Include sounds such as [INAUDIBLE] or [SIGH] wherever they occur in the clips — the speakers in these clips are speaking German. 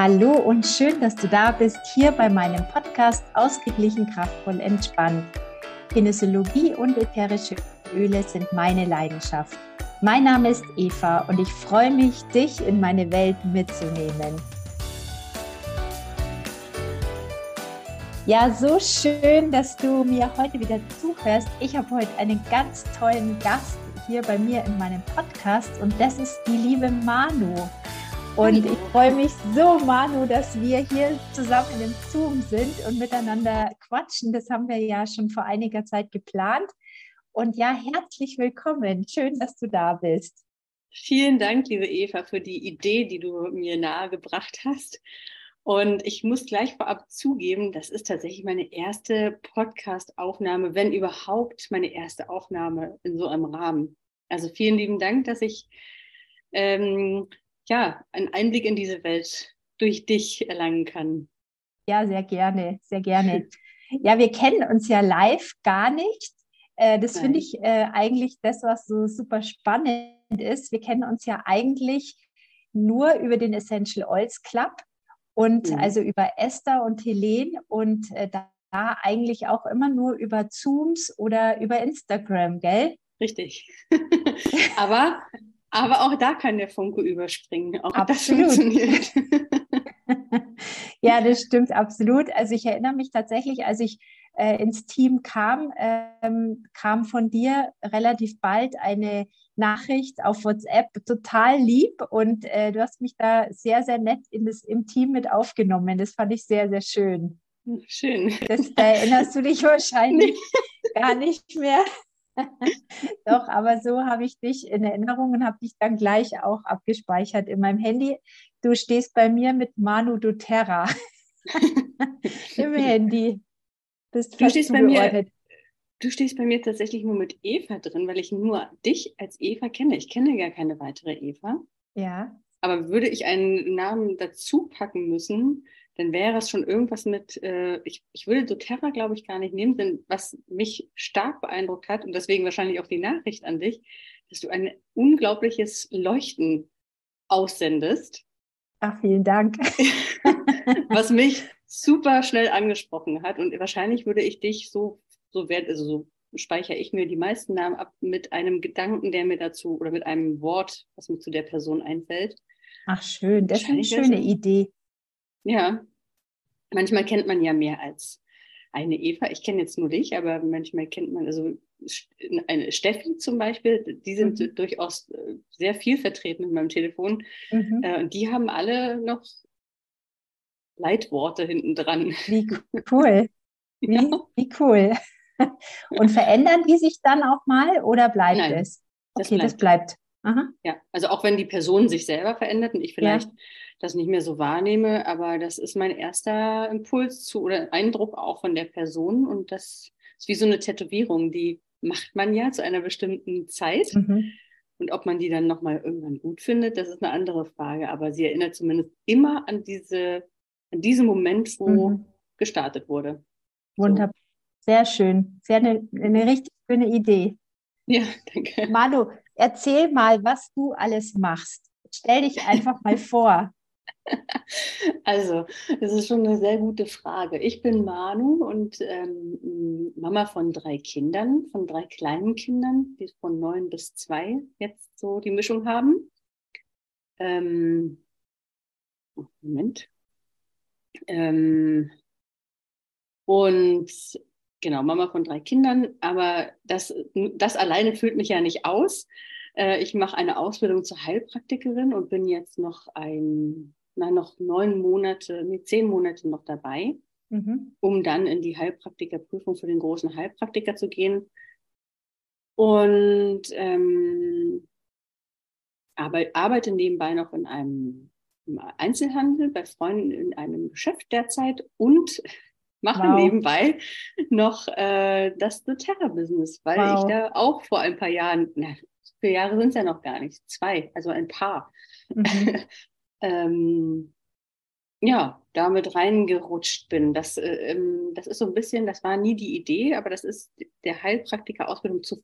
Hallo und schön, dass du da bist, hier bei meinem Podcast Ausgeglichen, kraftvoll, entspannt. Kinesiologie und ätherische Öle sind meine Leidenschaft. Mein Name ist Eva und ich freue mich, dich in meine Welt mitzunehmen. Ja, so schön, dass du mir heute wieder zuhörst. Ich habe heute einen ganz tollen Gast hier bei mir in meinem Podcast und das ist die liebe Manu. Und ich freue mich so, Manu, dass wir hier zusammen im Zoom sind und miteinander quatschen. Das haben wir ja schon vor einiger Zeit geplant. Und ja, herzlich willkommen. Schön, dass du da bist. Vielen Dank, liebe Eva, für die Idee, die du mir nahegebracht hast. Und ich muss gleich vorab zugeben, das ist tatsächlich meine erste Podcast-Aufnahme, wenn überhaupt meine erste Aufnahme in so einem Rahmen. Also vielen lieben Dank, dass ich ähm, ja einen Einblick in diese Welt durch dich erlangen kann. Ja, sehr gerne, sehr gerne. Ja, wir kennen uns ja live gar nicht. Äh, das finde ich äh, eigentlich das, was so super spannend ist. Wir kennen uns ja eigentlich nur über den Essential Oils Club und mhm. also über Esther und Helene und äh, da, da eigentlich auch immer nur über Zooms oder über Instagram, gell? Richtig. [LAUGHS] aber, aber auch da kann der Funke überspringen. Auch absolut. das funktioniert. [LAUGHS] ja, das stimmt absolut. Also ich erinnere mich tatsächlich, als ich äh, ins Team kam, ähm, kam von dir relativ bald eine Nachricht auf WhatsApp, total lieb und äh, du hast mich da sehr, sehr nett in das, im Team mit aufgenommen. Das fand ich sehr, sehr schön. Schön. Das, da erinnerst du dich [LAUGHS] wahrscheinlich gar nicht mehr. [LAUGHS] Doch, aber so habe ich dich in Erinnerung und habe dich dann gleich auch abgespeichert in meinem Handy. Du stehst bei mir mit Manu doTERRA [LAUGHS] im Handy. Bist du stehst bei mir Du stehst bei mir tatsächlich nur mit Eva drin, weil ich nur dich als Eva kenne. Ich kenne gar keine weitere Eva. Ja. Aber würde ich einen Namen dazu packen müssen, dann wäre es schon irgendwas mit, äh, ich, ich würde doTERRA, glaube ich, gar nicht nehmen, denn was mich stark beeindruckt hat und deswegen wahrscheinlich auch die Nachricht an dich, dass du ein unglaubliches Leuchten aussendest. Ach, vielen Dank. [LAUGHS] was mich super schnell angesprochen hat und wahrscheinlich würde ich dich so so werde, also so speichere ich mir die meisten Namen ab mit einem Gedanken, der mir dazu oder mit einem Wort, was mir zu der Person einfällt. Ach schön, das ist eine schöne Idee. Ja, manchmal kennt man ja mehr als eine Eva. Ich kenne jetzt nur dich, aber manchmal kennt man also eine Steffi zum Beispiel. Die sind mhm. durchaus äh, sehr viel vertreten in meinem Telefon. Mhm. Äh, und die haben alle noch Leitworte hinten dran. Wie [LAUGHS] cool. Wie, ja. wie cool. [LAUGHS] Und verändern die sich dann auch mal oder bleibt Nein, es? Okay, das bleibt. Das bleibt. Aha. Ja, also auch wenn die Person sich selber verändert und ich vielleicht ja. Das nicht mehr so wahrnehme, aber das ist mein erster Impuls zu oder Eindruck auch von der Person und das ist wie so eine Tätowierung, die macht man ja zu einer bestimmten Zeit. Mhm. Und ob man die dann nochmal irgendwann gut findet, das ist eine andere Frage. Aber sie erinnert zumindest immer an diese, an diesen Moment, wo mhm. gestartet wurde. Wunderbar. Sehr schön. Sehr eine, eine richtig schöne Idee. Ja, danke. Manu, erzähl mal, was du alles machst. Stell dich einfach mal vor. Also, das ist schon eine sehr gute Frage. Ich bin Manu und ähm, Mama von drei Kindern, von drei kleinen Kindern, die von neun bis zwei jetzt so die Mischung haben. Ähm, Moment. Ähm, und genau, Mama von drei Kindern, aber das, das alleine fühlt mich ja nicht aus. Äh, ich mache eine Ausbildung zur Heilpraktikerin und bin jetzt noch ein, na, noch neun Monate, nee, zehn Monate noch dabei, mhm. um dann in die Heilpraktikerprüfung für den großen Heilpraktiker zu gehen. Und ähm, arbeite nebenbei noch in einem Einzelhandel bei Freunden in einem Geschäft derzeit und [LAUGHS] mache wow. nebenbei noch äh, das doTERRA-Business, weil wow. ich da auch vor ein paar Jahren, na, vier Jahre sind es ja noch gar nicht, zwei, also ein paar, mhm. [LAUGHS] ähm, ja, damit reingerutscht bin. Das, äh, ähm, das ist so ein bisschen, das war nie die Idee, aber das ist der Heilpraktiker-Ausbildung zu,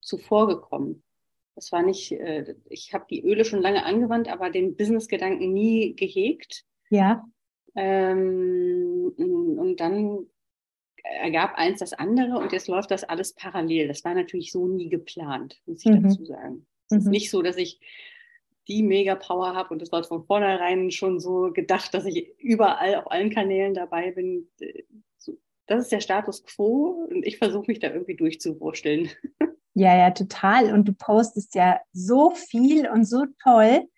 zuvor gekommen. Das war nicht, äh, ich habe die Öle schon lange angewandt, aber den Business-Gedanken nie gehegt. Ja. Ähm, und dann ergab eins das andere und jetzt läuft das alles parallel. Das war natürlich so nie geplant, muss ich mhm. dazu sagen. Es mhm. ist nicht so, dass ich die Mega-Power habe und das war von vornherein schon so gedacht, dass ich überall auf allen Kanälen dabei bin. Das ist der Status quo und ich versuche mich da irgendwie durchzuwurschteln. [LAUGHS] Ja, ja, total. Und du postest ja so viel und so toll.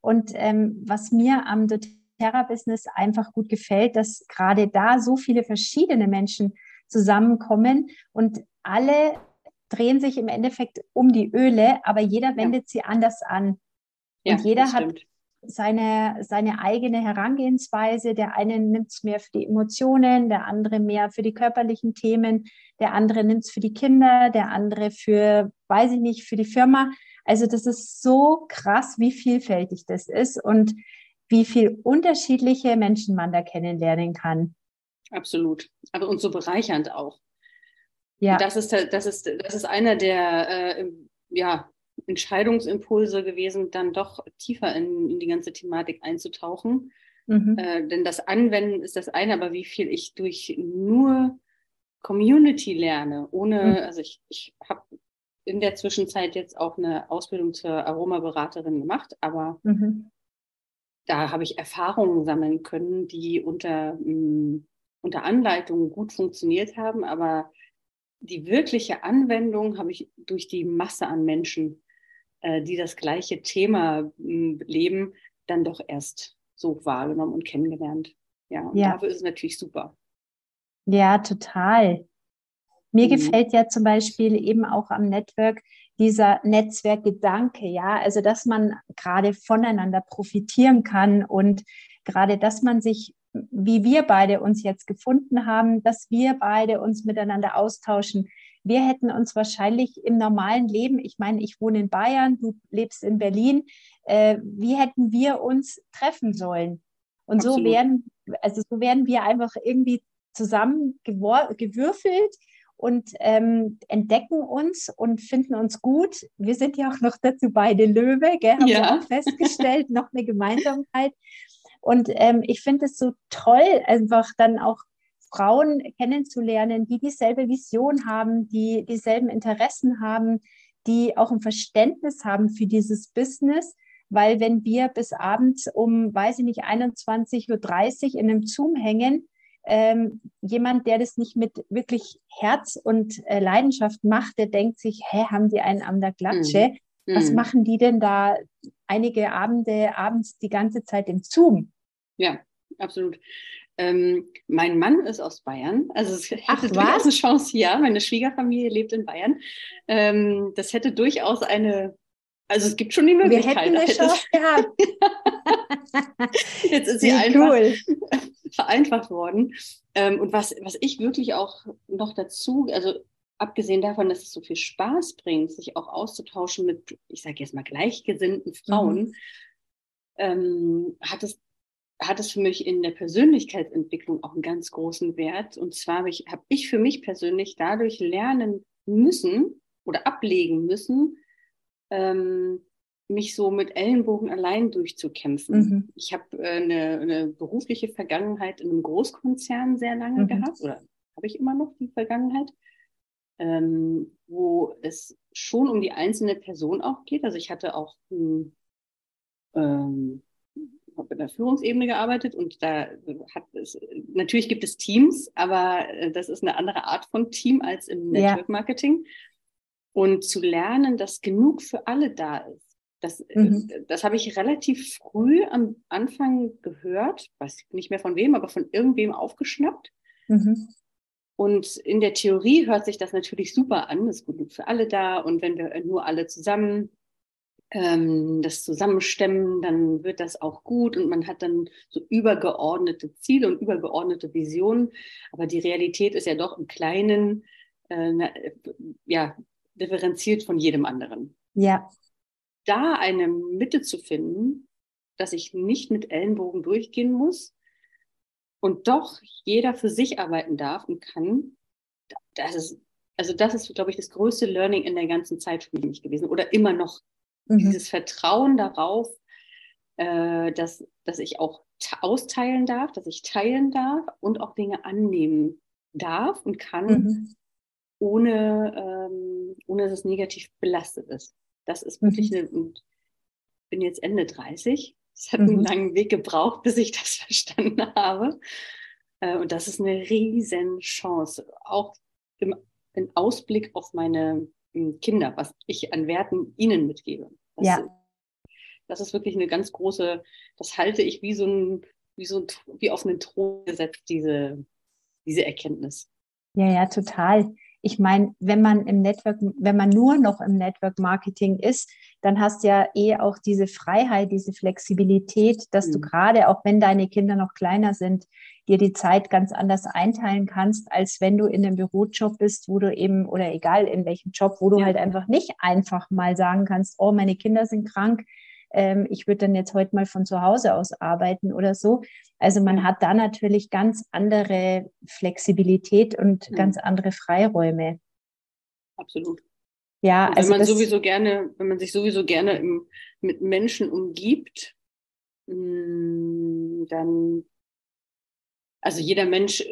Und ähm, was mir am doTERRA-Business einfach gut gefällt, dass gerade da so viele verschiedene Menschen zusammenkommen und alle drehen sich im Endeffekt um die Öle, aber jeder wendet ja. sie anders an. Ja, und jeder hat seine, seine eigene Herangehensweise. Der eine nimmt es mehr für die Emotionen, der andere mehr für die körperlichen Themen, der andere nimmt es für die Kinder, der andere für, weiß ich nicht, für die Firma. Also das ist so krass, wie vielfältig das ist und wie viel unterschiedliche Menschen man da kennenlernen kann. Absolut. Aber und so bereichernd auch. Ja. das ist, das ist, das ist einer der, äh, ja, Entscheidungsimpulse gewesen, dann doch tiefer in, in die ganze Thematik einzutauchen. Mhm. Äh, denn das Anwenden ist das eine, aber wie viel ich durch nur Community lerne, ohne, mhm. also ich, ich habe in der Zwischenzeit jetzt auch eine Ausbildung zur Aromaberaterin gemacht, aber mhm. da habe ich Erfahrungen sammeln können, die unter, mh, mm, unter Anleitung gut funktioniert haben, aber die wirkliche Anwendung habe ich durch die Masse an Menschen die das gleiche Thema hm, leben, dann doch erst so wahrgenommen und kennengelernt. Ja, und ja. dafür ist es natürlich super. Ja, total. Mir mhm. gefällt ja zum Beispiel eben auch am Network dieser Netzwerkgedanke, ja, also dass man gerade voneinander profitieren kann und gerade, dass man sich, wie wir beide uns jetzt gefunden haben, dass wir beide uns miteinander austauschen, wir hätten uns wahrscheinlich im normalen Leben, ich meine, ich wohne in Bayern, du lebst in Berlin, äh, wie hätten wir uns treffen sollen? Und Absolut. so werden, also so werden wir einfach irgendwie zusammen gewürfelt und ähm, entdecken uns und finden uns gut. Wir sind ja auch noch dazu beide Löwe, gell? haben ja. wir auch festgestellt, [LAUGHS] noch eine Gemeinsamkeit. Und ähm, ich finde es so toll, einfach dann auch Frauen kennenzulernen, die dieselbe Vision haben, die dieselben Interessen haben, die auch ein Verständnis haben für dieses Business. Weil wenn wir bis abends um, weiß ich nicht, 21.30 Uhr in einem Zoom hängen, ähm, jemand, der das nicht mit wirklich Herz und äh, Leidenschaft macht, der denkt sich, hä, haben die einen an der Klatsche? Mhm. Was mhm. machen die denn da einige Abende abends die ganze Zeit im Zoom? Ja, absolut. Ähm, mein Mann ist aus Bayern, also es hätte Ach, durchaus eine Chance, ja, meine Schwiegerfamilie lebt in Bayern. Ähm, das hätte durchaus eine, also es gibt schon die Möglichkeit. Wir hätten eine Chance gehabt. [LAUGHS] Jetzt ist sie einfach cool. [LAUGHS] vereinfacht worden. Ähm, und was, was ich wirklich auch noch dazu, also abgesehen davon, dass es so viel Spaß bringt, sich auch auszutauschen mit, ich sage jetzt mal, gleichgesinnten Frauen, mhm. ähm, hat es hat es für mich in der Persönlichkeitsentwicklung auch einen ganz großen Wert. Und zwar habe ich, hab ich für mich persönlich dadurch lernen müssen oder ablegen müssen, ähm, mich so mit Ellenbogen allein durchzukämpfen. Mhm. Ich habe äh, eine, eine, berufliche Vergangenheit in einem Großkonzern sehr lange mhm. gehabt, oder habe ich immer noch die Vergangenheit, ähm, wo es schon um die einzelne Person auch geht. Also ich hatte auch ein, ähm, habe in der Führungsebene gearbeitet und da hat es, natürlich gibt es Teams, aber äh, das ist eine andere Art von Team als im Network Marketing. Ja. Und zu lernen, dass genug für alle da ist. Das, äh, mhm. das habe ich relativ früh am Anfang gehört, weiß nicht mehr von wem, aber von irgendwem aufgeschnappt. Mhm. Und in der Theorie hört sich das natürlich super an, es ist genug für alle da. Und wenn wir nur alle zusammen ähm, das zusammenstemmen, dann wird das auch gut und man hat dann so übergeordnete Ziele und übergeordnete Visionen. Aber die Realität ist ja doch im Kleinen äh, ja, differenziert von jedem anderen. Ja. Da eine Mitte zu finden, dass ich nicht mit Ellenbogen durchgehen muss und doch jeder für sich arbeiten darf und kann, das ist, also das ist, glaube ich, das größte Learning in der ganzen Zeit für mich gewesen oder immer noch Mhm. Dieses Vertrauen darauf, äh, dass, dass ich auch austeilen darf, dass ich teilen darf und auch Dinge annehmen darf und kann, mhm. ohne, ähm, ohne dass es negativ belastet ist. Das ist wirklich mhm. eine, und bin jetzt Ende 30. Es hat mhm. einen langen Weg gebraucht, bis ich das [LAUGHS] verstanden habe. Äh, und das ist eine riesen Chance, auch im, im Ausblick auf meine Kinder, was ich an Werten ihnen mitgebe. Das, ja. das ist wirklich eine ganz große, das halte ich wie so ein, wie so ein, wie auf einen Thron gesetzt, diese, diese Erkenntnis. Ja, ja, total. Ich meine, wenn man im Network, wenn man nur noch im Network Marketing ist, dann hast du ja eh auch diese Freiheit, diese Flexibilität, dass mhm. du gerade, auch wenn deine Kinder noch kleiner sind, dir die Zeit ganz anders einteilen kannst, als wenn du in einem Bürojob bist, wo du eben, oder egal in welchem Job, wo du ja. halt einfach nicht einfach mal sagen kannst, oh, meine Kinder sind krank, ähm, ich würde dann jetzt heute mal von zu Hause aus arbeiten oder so. Also man hat da natürlich ganz andere Flexibilität und mhm. ganz andere Freiräume. Absolut. Ja, und also wenn man sowieso gerne, wenn man sich sowieso gerne im, mit Menschen umgibt, mm, dann, also jeder Mensch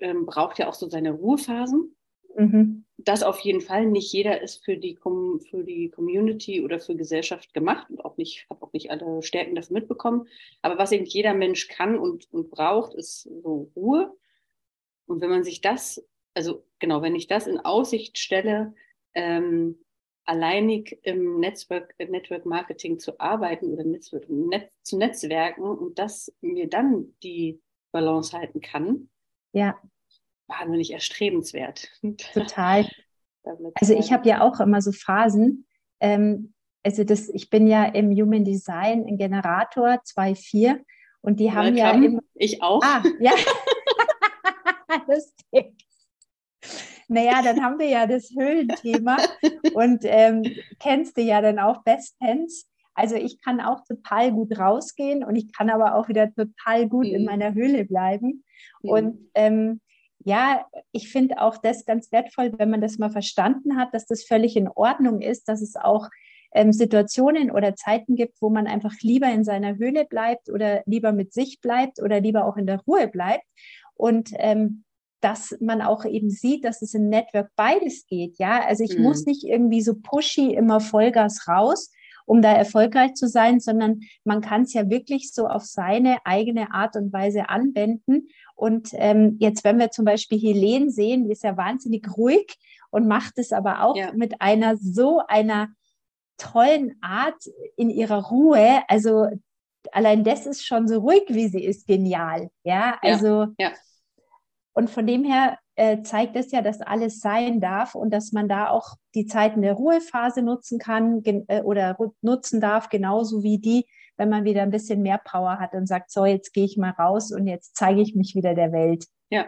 ähm, braucht ja auch so seine Ruhephasen. Mhm. Das auf jeden Fall. Nicht jeder ist für die, für die Community oder für Gesellschaft gemacht und auch nicht, habe auch nicht alle Stärken dafür mitbekommen. Aber was eben jeder Mensch kann und, und braucht, ist so Ruhe. Und wenn man sich das, also genau, wenn ich das in Aussicht stelle, ähm, alleinig im Netzwerk, Network Marketing zu arbeiten oder Netzwerk, Netz, zu netzwerken und das mir dann die Balance halten kann, ja wahnsinnig erstrebenswert. Total. [LAUGHS] Also ich habe ja auch immer so Phasen. Ähm, also das, ich bin ja im Human Design ein Generator 2.4 und die haben ja immer. Ich auch. Ah, ja. [LAUGHS] Lustig. Naja, dann haben wir ja das Höhlenthema und ähm, kennst du ja dann auch bestens. Also ich kann auch total gut rausgehen und ich kann aber auch wieder total gut mhm. in meiner Höhle bleiben. Mhm. Und ähm, ja, ich finde auch das ganz wertvoll, wenn man das mal verstanden hat, dass das völlig in Ordnung ist, dass es auch ähm, Situationen oder Zeiten gibt, wo man einfach lieber in seiner Höhle bleibt oder lieber mit sich bleibt oder lieber auch in der Ruhe bleibt. Und ähm, dass man auch eben sieht, dass es im Network beides geht. Ja, also ich mhm. muss nicht irgendwie so pushy immer Vollgas raus, um da erfolgreich zu sein, sondern man kann es ja wirklich so auf seine eigene Art und Weise anwenden. Und ähm, jetzt, wenn wir zum Beispiel Helene sehen, die ist ja wahnsinnig ruhig und macht es aber auch ja. mit einer so einer tollen Art in ihrer Ruhe. Also allein das ist schon so ruhig, wie sie ist, genial. Ja, also ja. Ja. Und von dem her äh, zeigt es ja, dass alles sein darf und dass man da auch die Zeiten der Ruhephase nutzen kann äh, oder nutzen darf, genauso wie die, wenn man wieder ein bisschen mehr Power hat und sagt, so, jetzt gehe ich mal raus und jetzt zeige ich mich wieder der Welt. Ja.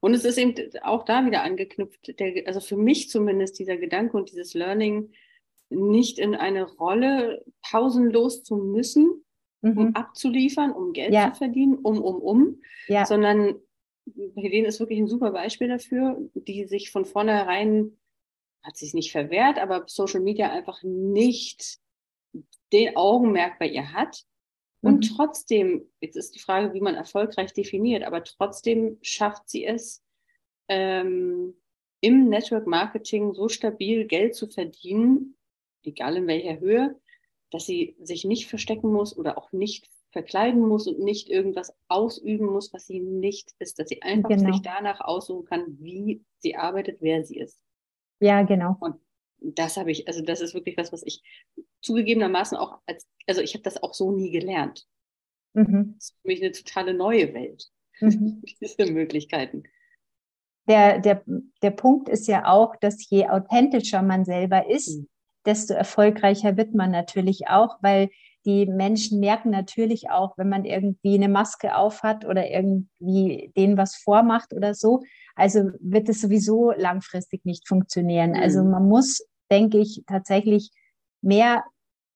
Und es ist eben auch da wieder angeknüpft, der, also für mich zumindest dieser Gedanke und dieses Learning, nicht in eine Rolle pausenlos zu müssen, mhm. um abzuliefern, um Geld ja. zu verdienen, um, um, um, ja. sondern Helene ist wirklich ein super Beispiel dafür, die sich von vornherein, hat sich nicht verwehrt, aber Social Media einfach nicht den Augenmerk bei ihr hat. Und mhm. trotzdem, jetzt ist die Frage, wie man erfolgreich definiert, aber trotzdem schafft sie es, ähm, im Network Marketing so stabil Geld zu verdienen, egal in welcher Höhe, dass sie sich nicht verstecken muss oder auch nicht verkleiden muss und nicht irgendwas ausüben muss, was sie nicht ist, dass sie einfach genau. sich danach aussuchen kann, wie sie arbeitet, wer sie ist. Ja, genau. Und das habe ich, also das ist wirklich was, was ich zugegebenermaßen auch als, also ich habe das auch so nie gelernt. Mhm. Das ist für mich eine totale neue Welt, [LAUGHS] mhm. diese Möglichkeiten. Der, der, der Punkt ist ja auch, dass je authentischer man selber ist, mhm. desto erfolgreicher wird man natürlich auch, weil die Menschen merken natürlich auch, wenn man irgendwie eine Maske aufhat oder irgendwie denen was vormacht oder so. Also wird es sowieso langfristig nicht funktionieren. Mhm. Also man muss, denke ich, tatsächlich mehr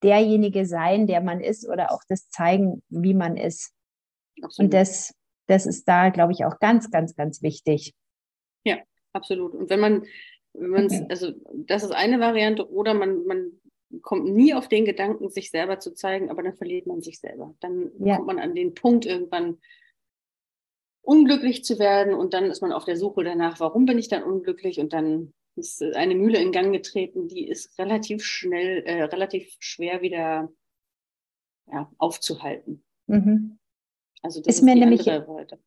derjenige sein, der man ist oder auch das zeigen, wie man ist. Absolut. Und das, das ist da, glaube ich, auch ganz, ganz, ganz wichtig. Ja, absolut. Und wenn man, wenn man okay. also das ist eine Variante, oder man, man kommt nie auf den Gedanken, sich selber zu zeigen, aber dann verliert man sich selber. Dann ja. kommt man an den Punkt irgendwann unglücklich zu werden und dann ist man auf der Suche danach, warum bin ich dann unglücklich und dann ist eine Mühle in Gang getreten, die ist relativ schnell, äh, relativ schwer wieder ja, aufzuhalten. Mhm. Also das ist, ist mir nämlich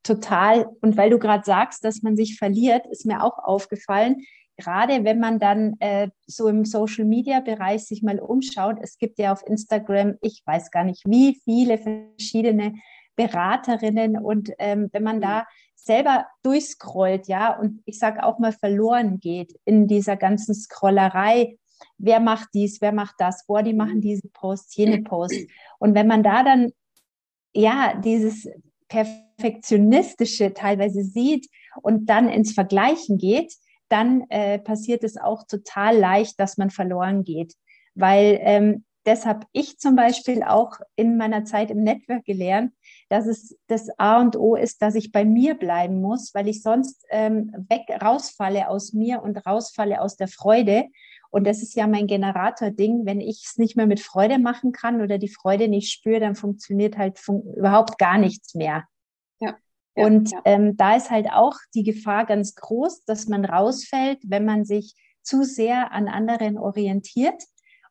total, und weil du gerade sagst, dass man sich verliert, ist mir auch aufgefallen, gerade wenn man dann äh, so im Social-Media-Bereich sich mal umschaut, es gibt ja auf Instagram, ich weiß gar nicht, wie viele verschiedene Beraterinnen und ähm, wenn man da selber durchscrollt, ja, und ich sage auch mal verloren geht in dieser ganzen Scrollerei, wer macht dies, wer macht das, boah, die machen diese Posts, jene [CLEARS THROAT] Posts. Und wenn man da dann, ja, dieses Perfektionistische teilweise sieht und dann ins Vergleichen geht, dann äh, passiert es auch total leicht, dass man verloren geht. Weil ähm, das habe ich zum Beispiel auch in meiner Zeit im Network gelernt, dass es das A und O ist, dass ich bei mir bleiben muss, weil ich sonst ähm, weg rausfalle aus mir und rausfalle aus der Freude. Und das ist ja mein Generator-Ding. Wenn ich es nicht mehr mit Freude machen kann oder die Freude nicht spüre, dann funktioniert halt fun überhaupt gar nichts mehr. Ja, und ja. Ähm, da ist halt auch die Gefahr ganz groß, dass man rausfällt, wenn man sich zu sehr an anderen orientiert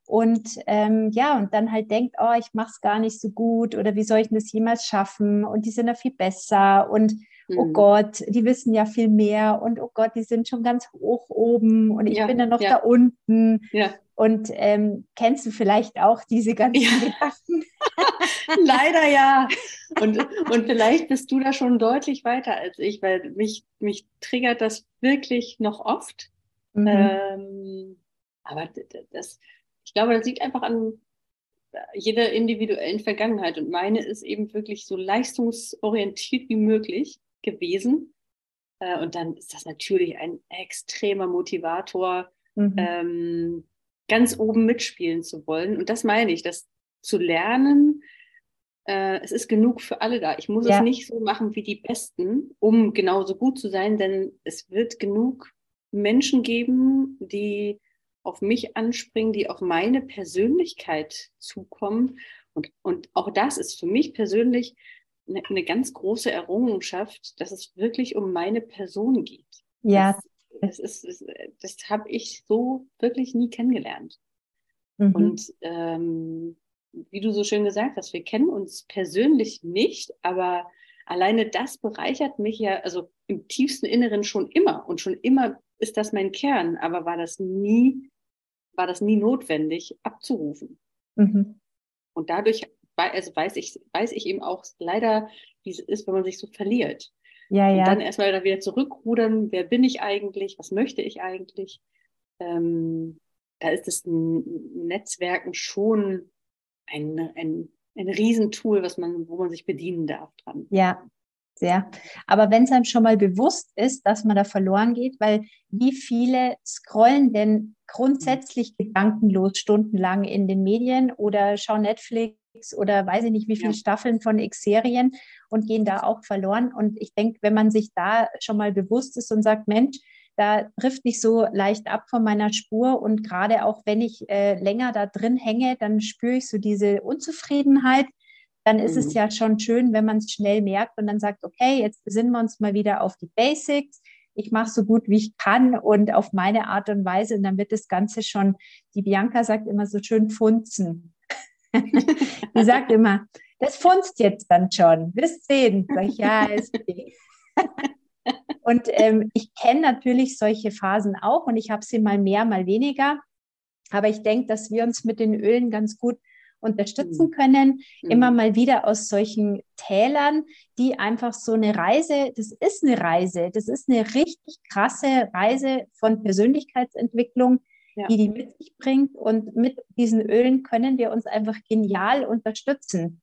und ähm, ja, und dann halt denkt, oh, ich mache es gar nicht so gut oder wie soll ich das jemals schaffen? Und die sind ja viel besser und oh mhm. Gott, die wissen ja viel mehr und oh Gott, die sind schon ganz hoch oben und ich ja, bin dann noch ja. da unten. Ja. Und ähm, kennst du vielleicht auch diese ganzen Gedanken? [LAUGHS] [LAUGHS] Leider ja. Und, und vielleicht bist du da schon deutlich weiter als ich, weil mich, mich triggert das wirklich noch oft. Mhm. Ähm, aber das, ich glaube, das liegt einfach an jeder individuellen Vergangenheit. Und meine ist eben wirklich so leistungsorientiert wie möglich gewesen. Äh, und dann ist das natürlich ein extremer Motivator, mhm. ähm, ganz oben mitspielen zu wollen. Und das meine ich, dass zu lernen, äh, es ist genug für alle da. Ich muss ja. es nicht so machen wie die Besten, um genauso gut zu sein, denn es wird genug Menschen geben, die auf mich anspringen, die auf meine Persönlichkeit zukommen. Und, und auch das ist für mich persönlich eine, eine ganz große Errungenschaft, dass es wirklich um meine Person geht. Ja. Das, das, das, das habe ich so wirklich nie kennengelernt. Mhm. Und ähm, wie du so schön gesagt hast, wir kennen uns persönlich nicht, aber alleine das bereichert mich ja, also im tiefsten Inneren schon immer. Und schon immer ist das mein Kern, aber war das nie, war das nie notwendig abzurufen. Mhm. Und dadurch also weiß ich, weiß ich eben auch leider, wie es ist, wenn man sich so verliert. Ja, ja. Und dann erstmal da wieder zurückrudern, wer bin ich eigentlich, was möchte ich eigentlich? Ähm, da ist das Netzwerken schon ein, ein, ein Riesentool, was man, wo man sich bedienen darf dran. Ja, sehr. Aber wenn es einem schon mal bewusst ist, dass man da verloren geht, weil wie viele scrollen denn grundsätzlich gedankenlos stundenlang in den Medien oder schauen Netflix oder weiß ich nicht, wie viele ja. Staffeln von X-Serien und gehen da auch verloren. Und ich denke, wenn man sich da schon mal bewusst ist und sagt, Mensch, da trifft nicht so leicht ab von meiner Spur. Und gerade auch wenn ich äh, länger da drin hänge, dann spüre ich so diese Unzufriedenheit. Dann ist mhm. es ja schon schön, wenn man es schnell merkt und dann sagt, okay, jetzt besinnen wir uns mal wieder auf die Basics. Ich mache so gut wie ich kann und auf meine Art und Weise. Und dann wird das Ganze schon, die Bianca sagt immer so schön funzen. [LAUGHS] die sagt immer, das funzt jetzt dann schon. Bis sehen. Sag ich, ja, ist okay. [LAUGHS] Und ähm, ich kenne natürlich solche Phasen auch und ich habe sie mal mehr, mal weniger. Aber ich denke, dass wir uns mit den Ölen ganz gut unterstützen mhm. können, mhm. immer mal wieder aus solchen Tälern, die einfach so eine Reise, das ist eine Reise, das ist eine richtig krasse Reise von Persönlichkeitsentwicklung, ja. die die mit sich bringt. Und mit diesen Ölen können wir uns einfach genial unterstützen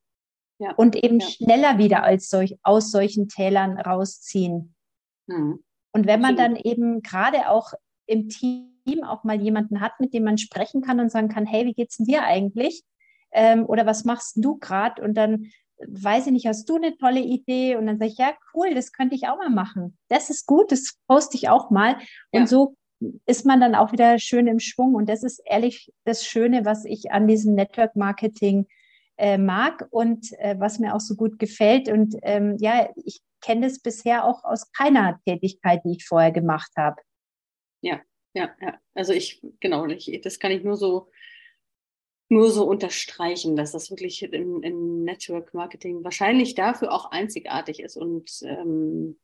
ja. und eben ja. schneller wieder als solch, aus solchen Tälern rausziehen. Mhm. Und wenn man dann eben gerade auch im Team auch mal jemanden hat, mit dem man sprechen kann und sagen kann, hey, wie geht's denn dir eigentlich? Ähm, oder was machst du gerade? Und dann weiß ich nicht, hast du eine tolle Idee? Und dann sage ich, ja, cool, das könnte ich auch mal machen. Das ist gut, das poste ich auch mal. Und ja. so ist man dann auch wieder schön im Schwung. Und das ist ehrlich das Schöne, was ich an diesem Network Marketing äh, mag und äh, was mir auch so gut gefällt. Und ähm, ja, ich kenne das bisher auch aus keiner Tätigkeit, die ich vorher gemacht habe. Ja, ja, ja. Also ich, genau, ich, das kann ich nur so, nur so unterstreichen, dass das wirklich im, Network Marketing wahrscheinlich dafür auch einzigartig ist und ähm,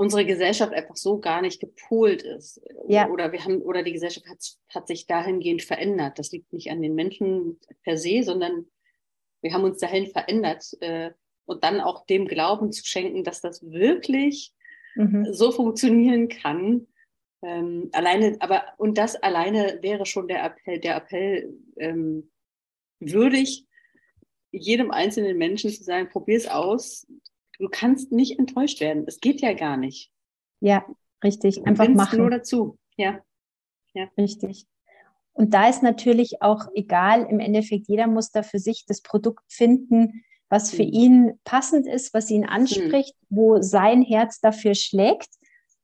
unsere Gesellschaft einfach so gar nicht gepolt ist. Ja. Oder wir haben, oder die Gesellschaft hat, hat sich dahingehend verändert. Das liegt nicht an den Menschen per se, sondern wir haben uns dahin verändert. Äh, und dann auch dem Glauben zu schenken, dass das wirklich mhm. so funktionieren kann. Ähm, alleine, aber, und das alleine wäre schon der Appell, der Appell ähm, würdig, jedem einzelnen Menschen zu sagen, probier es aus. Du kannst nicht enttäuscht werden. Es geht ja gar nicht. Ja, richtig. Einfach machen. nur dazu. Ja. ja. Richtig. Und da ist natürlich auch egal, im Endeffekt, jeder muss da für sich das Produkt finden, was für mhm. ihn passend ist, was ihn anspricht, mhm. wo sein Herz dafür schlägt.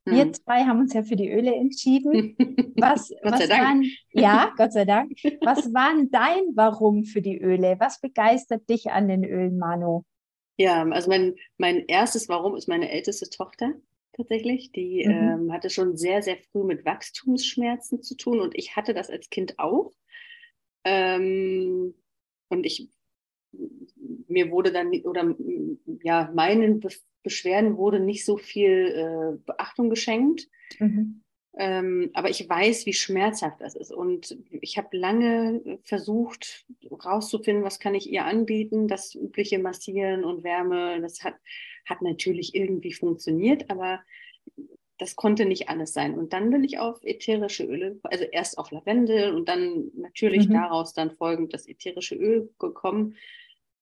Wir mhm. zwei haben uns ja für die Öle entschieden. [LAUGHS] Was, Gott was sei Dank. waren, ja, [LAUGHS] Gott sei Dank. Was waren dein Warum für die Öle? Was begeistert dich an den Ölen, Manu? Ja, also mein, mein erstes Warum ist meine älteste Tochter tatsächlich. Die mhm. ähm, hatte schon sehr, sehr früh mit Wachstumsschmerzen zu tun und ich hatte das als Kind auch. Ähm, und ich mir wurde dann, oder ja, meinen Be Beschwerden wurde nicht so viel äh, Beachtung geschenkt. Mhm. Ähm, aber ich weiß, wie schmerzhaft das ist. Und ich habe lange versucht, rauszufinden, was kann ich ihr anbieten. Das übliche Massieren und Wärme, das hat, hat natürlich irgendwie funktioniert, aber das konnte nicht alles sein. Und dann bin ich auf ätherische Öle, also erst auf Lavendel und dann natürlich mhm. daraus dann folgend das ätherische Öl gekommen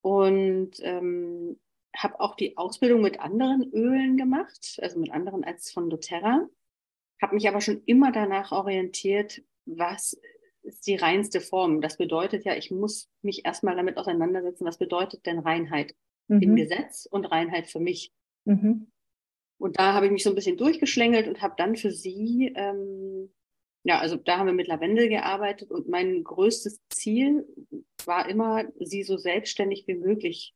und ähm, habe auch die Ausbildung mit anderen Ölen gemacht, also mit anderen als von doTERRA. Habe mich aber schon immer danach orientiert, was ist die reinste Form. Das bedeutet ja, ich muss mich erstmal damit auseinandersetzen, was bedeutet denn Reinheit mhm. im Gesetz und Reinheit für mich. Mhm. Und da habe ich mich so ein bisschen durchgeschlängelt und habe dann für sie ähm, ja, also da haben wir mit Lavendel gearbeitet und mein größtes Ziel war immer, sie so selbstständig wie möglich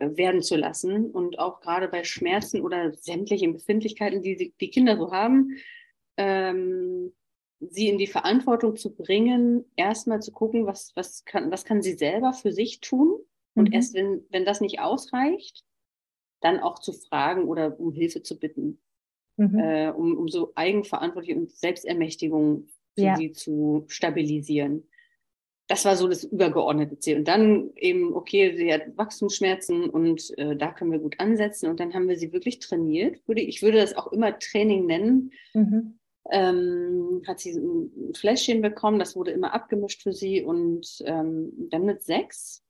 werden zu lassen und auch gerade bei Schmerzen oder sämtlichen Befindlichkeiten, die die Kinder so haben, ähm, sie in die Verantwortung zu bringen, erstmal zu gucken, was, was, kann, was kann sie selber für sich tun und mhm. erst wenn, wenn das nicht ausreicht, dann auch zu fragen oder um Hilfe zu bitten mhm. äh, um, um so Eigenverantwortung und Selbstermächtigung für ja. sie zu stabilisieren. Das war so das übergeordnete Ziel. Und dann eben, okay, sie hat Wachstumsschmerzen und äh, da können wir gut ansetzen. Und dann haben wir sie wirklich trainiert. Würde, ich würde das auch immer Training nennen. Mhm. Ähm, hat sie ein Fläschchen bekommen, das wurde immer abgemischt für sie. Und ähm, dann mit sechs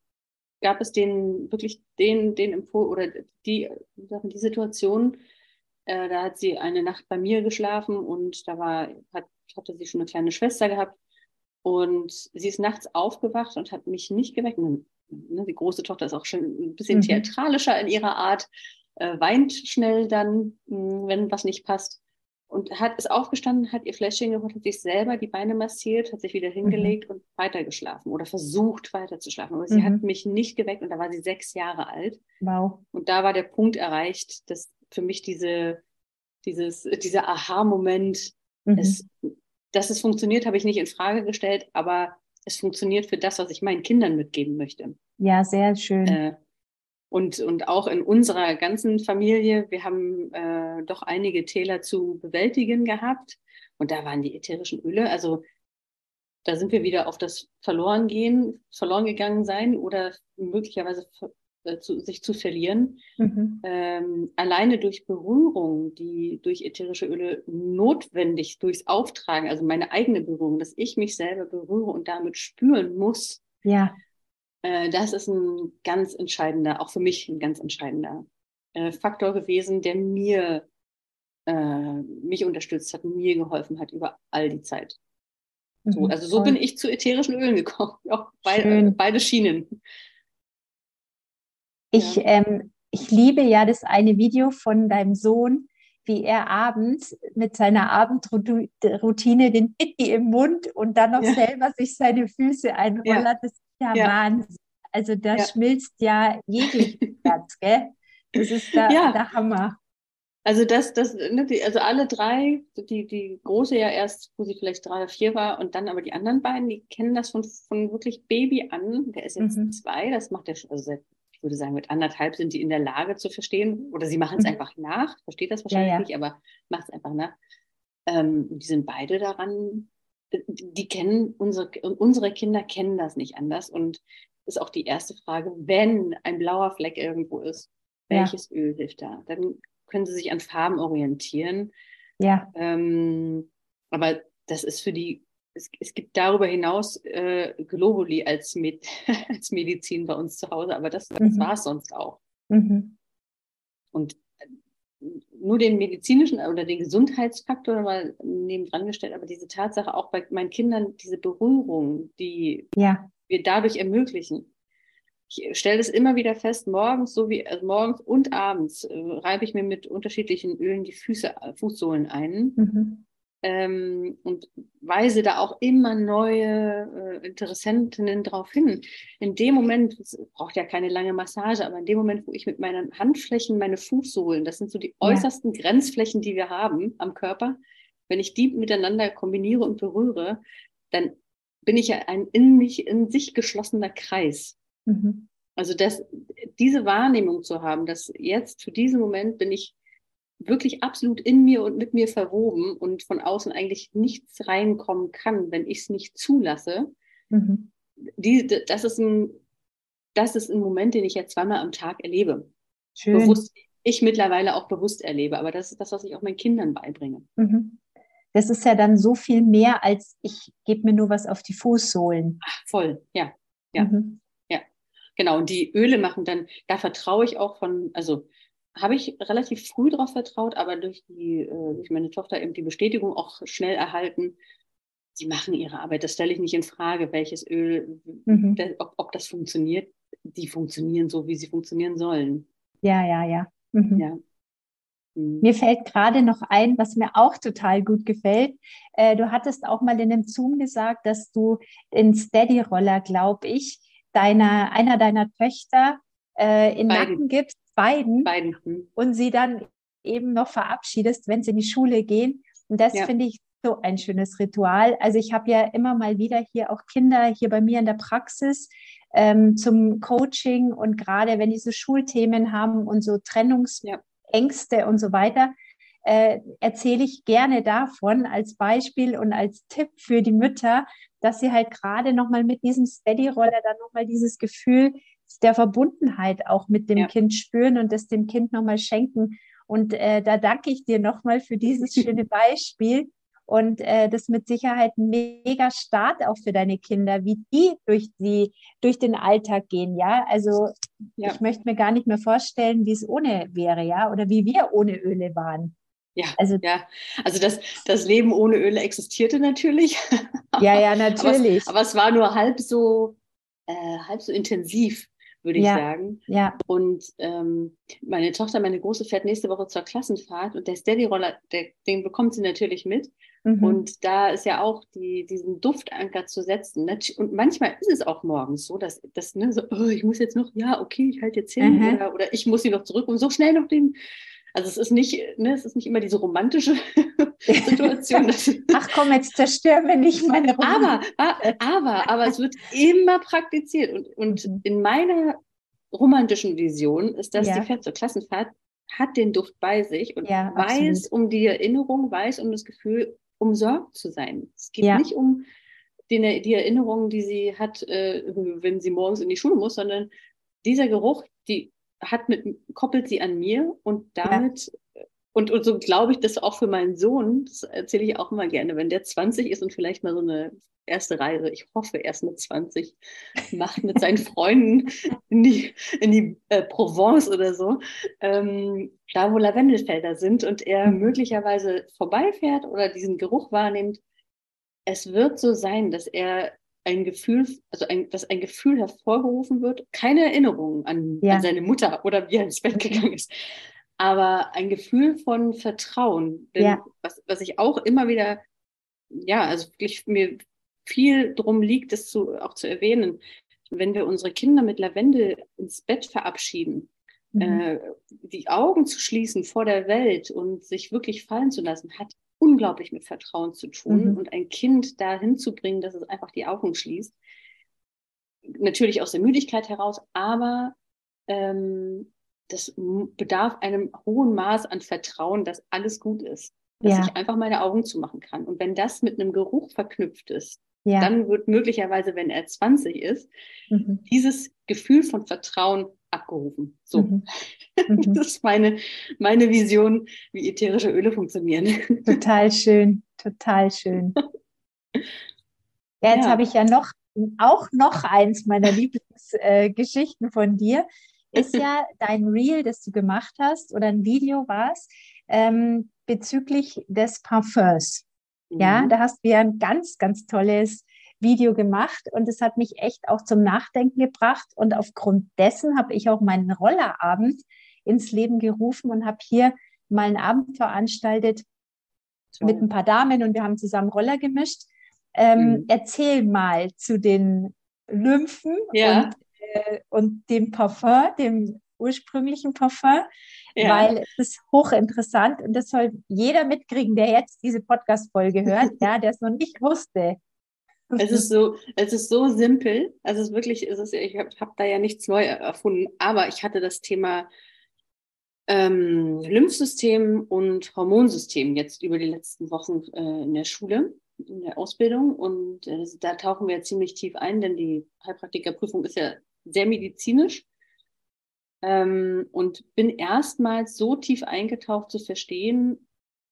gab es den wirklich den, den Impuls oder die, die Situation, äh, da hat sie eine Nacht bei mir geschlafen und da war, hat, hatte sie schon eine kleine Schwester gehabt. Und sie ist nachts aufgewacht und hat mich nicht geweckt. Ne, die große Tochter ist auch schon ein bisschen mhm. theatralischer in ihrer Art, äh, weint schnell dann, hm, wenn was nicht passt. Und hat ist aufgestanden, hat ihr Fläschchen geholt, hat sich selber die Beine massiert, hat sich wieder mhm. hingelegt mhm. und weitergeschlafen oder versucht weiterzuschlafen. Aber mhm. sie hat mich nicht geweckt und da war sie sechs Jahre alt. Wow. Und da war der Punkt erreicht, dass für mich diese, dieses, dieser Aha-Moment, mhm. Dass es funktioniert, habe ich nicht in Frage gestellt, aber es funktioniert für das, was ich meinen Kindern mitgeben möchte. Ja, sehr schön. Äh, und, und auch in unserer ganzen Familie, wir haben äh, doch einige Täler zu bewältigen gehabt. Und da waren die ätherischen Öle, also da sind wir wieder auf das verloren gehen, verloren gegangen sein oder möglicherweise äh, zu, sich zu verlieren. Mhm. Ähm, alleine durch Berührung, die durch ätherische Öle notwendig durchs Auftragen, also meine eigene Berührung, dass ich mich selber berühre und damit spüren muss. Ja. Äh, das ist ein ganz entscheidender, auch für mich ein ganz entscheidender äh, Faktor gewesen, der mir äh, mich unterstützt hat, mir geholfen hat über all die Zeit. So, mhm, also so bin ich zu ätherischen Ölen gekommen. [LAUGHS] Auch beide, beide Schienen. Ich, ja. ähm, ich liebe ja das eine Video von deinem Sohn, wie er abends mit seiner Abendroutine den Pitti im Mund und dann noch ja. selber sich seine Füße einrollert. Das ist ja. Wahnsinn. Also da schmilzt ja jeglich Herz, [LAUGHS] gell? Das ist der, der Hammer. Also das, das, ne, also alle drei, die, die große ja erst, wo sie vielleicht drei oder vier war, und dann aber die anderen beiden, die kennen das von, von wirklich Baby an. Der ist jetzt mhm. zwei, das macht er schon, also seit, ich würde sagen, mit anderthalb sind die in der Lage zu verstehen, oder sie machen es mhm. einfach nach, versteht das wahrscheinlich ja, ja. nicht, aber macht es einfach nach. Ähm, die sind beide daran, die kennen unsere, unsere Kinder kennen das nicht anders. Und ist auch die erste Frage, wenn ein blauer Fleck irgendwo ist, welches ja. Öl hilft da? Dann können sie sich an Farben orientieren. Ja. Ähm, aber das ist für die, es, es gibt darüber hinaus äh, Globuli als, Med [LAUGHS] als Medizin bei uns zu Hause, aber das, das mhm. war es sonst auch. Mhm. Und äh, nur den medizinischen oder den Gesundheitsfaktor mal nebendran gestellt, aber diese Tatsache auch bei meinen Kindern, diese Berührung, die ja. wir dadurch ermöglichen, ich stelle das immer wieder fest, morgens so wie also morgens und abends äh, reibe ich mir mit unterschiedlichen Ölen die Füße, äh, Fußsohlen ein mhm. Ähm, und weise da auch immer neue äh, Interessentinnen darauf hin. In dem Moment, braucht ja keine lange Massage, aber in dem Moment, wo ich mit meinen Handflächen meine Fußsohlen, das sind so die ja. äußersten Grenzflächen, die wir haben am Körper, wenn ich die miteinander kombiniere und berühre, dann bin ich ja ein in mich, in sich geschlossener Kreis. Mhm. Also das, diese Wahrnehmung zu haben, dass jetzt für diesen Moment bin ich wirklich absolut in mir und mit mir verwoben und von außen eigentlich nichts reinkommen kann, wenn ich es nicht zulasse. Mhm. Die, das, ist ein, das ist ein Moment, den ich ja zweimal am Tag erlebe. Schön. Bewusst, ich mittlerweile auch bewusst erlebe, aber das ist das, was ich auch meinen Kindern beibringe. Mhm. Das ist ja dann so viel mehr, als ich gebe mir nur was auf die Fußsohlen. Ach, voll, ja. ja. Mhm. Genau, und die Öle machen dann, da vertraue ich auch von, also habe ich relativ früh darauf vertraut, aber durch, die, äh, durch meine Tochter eben die Bestätigung auch schnell erhalten. Sie machen ihre Arbeit, das stelle ich nicht in Frage, welches Öl, mhm. ob, ob das funktioniert. Die funktionieren so, wie sie funktionieren sollen. Ja, ja, ja. Mhm. ja. Mhm. Mir fällt gerade noch ein, was mir auch total gut gefällt. Äh, du hattest auch mal in einem Zoom gesagt, dass du den Steady-Roller, glaube ich, deiner, einer deiner Töchter äh, in beiden. Nacken gibst, beiden, beiden. Hm. und sie dann eben noch verabschiedest, wenn sie in die Schule gehen. Und das ja. finde ich so ein schönes Ritual. Also ich habe ja immer mal wieder hier auch Kinder hier bei mir in der Praxis ähm, zum Coaching und gerade wenn diese Schulthemen haben und so Trennungsängste ja. und so weiter, äh, erzähle ich gerne davon als Beispiel und als Tipp für die Mütter, dass sie halt gerade nochmal mit diesem Steady-Roller dann nochmal dieses Gefühl der Verbundenheit auch mit dem ja. Kind spüren und das dem Kind nochmal schenken. Und äh, da danke ich dir nochmal für dieses [LAUGHS] schöne Beispiel. Und äh, das mit Sicherheit ein mega Start auch für deine Kinder, wie die durch die, durch den Alltag gehen, ja. Also ja. ich möchte mir gar nicht mehr vorstellen, wie es ohne wäre, ja, oder wie wir ohne Öle waren. Ja, also, ja. also das, das Leben ohne Öle existierte natürlich. ja, ja, natürlich. [LAUGHS] aber, es, aber, es, war nur halb so, äh, halb so intensiv, würde ja, ich sagen. Ja. Und ähm, meine Tochter, meine Große, fährt nächste Woche zur Klassenfahrt und der Steady-Roller, den bekommt sie natürlich mit. Mhm. Und da ist ja auch die, diesen Duftanker zu setzen. Und manchmal ist es auch morgens so, dass, dass ne, so, oh, ich muss jetzt noch, ja, okay, ich halte jetzt hin. Mhm. Oder, oder ich muss sie noch zurück und so schnell noch den also es ist nicht, ne, es ist nicht immer diese romantische [LAUGHS] Situation. Ach komm, jetzt zerstören wir nicht meine Romantik. Aber, aber, aber es wird immer praktiziert. Und, und mhm. in meiner romantischen Vision ist, dass ja. die fährt zur Klassenfahrt, hat den Duft bei sich und ja, weiß absolut. um die Erinnerung, weiß um das Gefühl, umsorgt zu sein. Es geht ja. nicht um die, die Erinnerungen, die sie hat, äh, wenn sie morgens in die Schule muss, sondern dieser Geruch, die hat mit, koppelt sie an mir und damit, ja. und, und so glaube ich das auch für meinen Sohn, das erzähle ich auch immer gerne, wenn der 20 ist und vielleicht mal so eine erste Reise, ich hoffe erst mit 20, macht mit seinen Freunden in die, in die äh, Provence oder so, ähm, da wo Lavendelfelder sind und er mhm. möglicherweise vorbeifährt oder diesen Geruch wahrnimmt, es wird so sein, dass er ein Gefühl, also ein, dass ein Gefühl hervorgerufen wird, keine Erinnerung an, ja. an seine Mutter oder wie er ins Bett gegangen ist. aber ein Gefühl von Vertrauen. Denn ja. was, was ich auch immer wieder, ja, also wirklich mir viel drum liegt, das zu, auch zu erwähnen, wenn wir unsere Kinder mit Lavendel ins Bett verabschieden, mhm. äh, die Augen zu schließen vor der Welt und sich wirklich fallen zu lassen, hat unglaublich mit Vertrauen zu tun. Mhm. Und ein Kind dahin zu bringen, dass es einfach die Augen schließt, natürlich aus der Müdigkeit heraus, aber ähm, das bedarf einem hohen Maß an Vertrauen, dass alles gut ist. Dass ja. ich einfach meine Augen zumachen kann. Und wenn das mit einem Geruch verknüpft ist, ja. dann wird möglicherweise, wenn er 20 ist, mhm. dieses Gefühl von Vertrauen abgerufen. So. Mhm. [LAUGHS] Mhm. Das ist meine, meine Vision, wie ätherische Öle funktionieren. Total schön, total schön. Ja, jetzt ja. habe ich ja noch auch noch eins meiner Lieblingsgeschichten äh, von dir ist ja [LAUGHS] dein Reel, das du gemacht hast, oder ein Video war es, ähm, bezüglich des Parfums. Mhm. Ja, da hast du ja ein ganz, ganz tolles Video gemacht und es hat mich echt auch zum Nachdenken gebracht und aufgrund dessen habe ich auch meinen Rollerabend ins Leben gerufen und habe hier mal einen Abend veranstaltet Toll. mit ein paar Damen und wir haben zusammen Roller gemischt. Ähm, mhm. Erzähl mal zu den Lymphen ja. und äh, und dem Parfum, dem ursprünglichen Parfum, ja. weil es ist hochinteressant und das soll jeder mitkriegen, der jetzt diese Podcast-Folge hört, [LAUGHS] ja, der es noch nicht wusste. Es ist [LAUGHS] so, es ist so simpel. Also es ist wirklich, es ist, ich habe hab da ja nichts neu erfunden, aber ich hatte das Thema ähm, Lymphsystem und Hormonsystem jetzt über die letzten Wochen äh, in der Schule in der Ausbildung. Und äh, da tauchen wir ziemlich tief ein, denn die Heilpraktikerprüfung ist ja sehr medizinisch. Ähm, und bin erstmals so tief eingetaucht zu verstehen,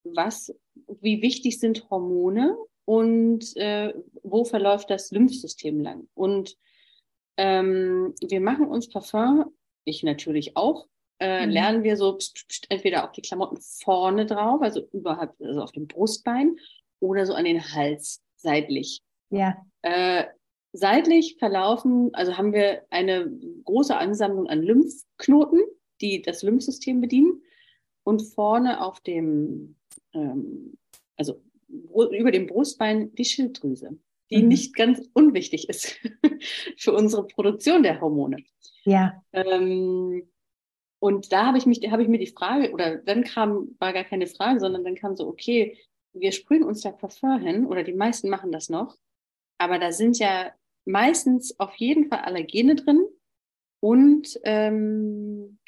was, wie wichtig sind Hormone und äh, wo verläuft das Lymphsystem lang. Und ähm, wir machen uns Parfum, ich natürlich auch, äh, mhm. lernen wir so entweder auf die Klamotten vorne drauf, also überhalb, also auf dem Brustbein, oder so an den Hals seitlich. Ja. Äh, seitlich verlaufen, also haben wir eine große Ansammlung an Lymphknoten, die das Lymphsystem bedienen. Und vorne auf dem, ähm, also über dem Brustbein die Schilddrüse, die mhm. nicht ganz unwichtig ist [LAUGHS] für unsere Produktion der Hormone. Ja. Ähm, und da habe ich mich, habe ich mir die Frage, oder dann kam, war gar keine Frage, sondern dann kam so, okay, wir sprühen uns da Parfum hin, oder die meisten machen das noch, aber da sind ja meistens auf jeden Fall Allergene drin und ähm,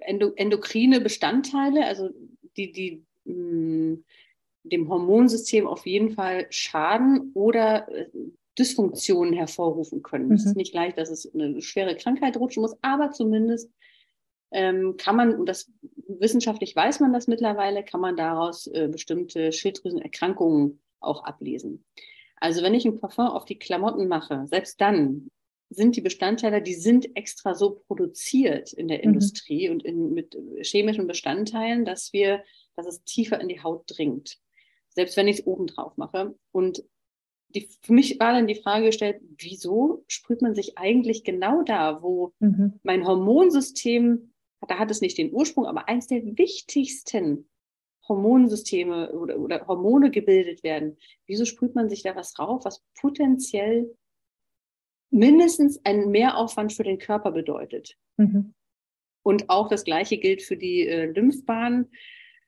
endo, endokrine Bestandteile, also die, die mh, mm, dem Hormonsystem auf jeden Fall schaden oder äh, Dysfunktionen hervorrufen können. Mhm. Es ist nicht leicht, dass es eine schwere Krankheit rutschen muss, aber zumindest ähm, kann man, und das wissenschaftlich weiß man das mittlerweile, kann man daraus äh, bestimmte Schilddrüsenerkrankungen auch ablesen. Also wenn ich ein Parfum auf die Klamotten mache, selbst dann sind die Bestandteile, die sind extra so produziert in der mhm. Industrie und in, mit chemischen Bestandteilen, dass wir, dass es tiefer in die Haut dringt. Selbst wenn ich es oben drauf mache. Und die, für mich war dann die Frage gestellt, wieso sprüht man sich eigentlich genau da, wo mhm. mein Hormonsystem, da hat es nicht den Ursprung, aber eins der wichtigsten Hormonsysteme oder, oder Hormone gebildet werden. Wieso sprüht man sich da was drauf, was potenziell mindestens einen Mehraufwand für den Körper bedeutet? Mhm. Und auch das Gleiche gilt für die äh, Lymphbahn.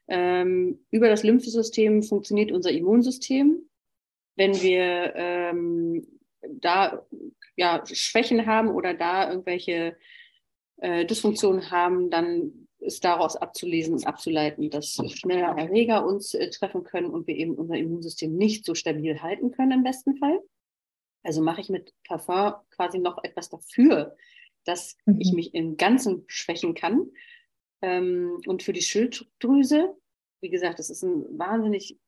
Ähm, über das Lymphsystem funktioniert unser Immunsystem. Wenn wir ähm, da ja, Schwächen haben oder da irgendwelche äh, Dysfunktionen haben, dann ist daraus abzulesen und abzuleiten, dass schneller Erreger uns äh, treffen können und wir eben unser Immunsystem nicht so stabil halten können im besten Fall. Also mache ich mit Parfum quasi noch etwas dafür, dass mhm. ich mich im Ganzen schwächen kann. Ähm, und für die Schilddrüse, wie gesagt, das ist ein wahnsinnig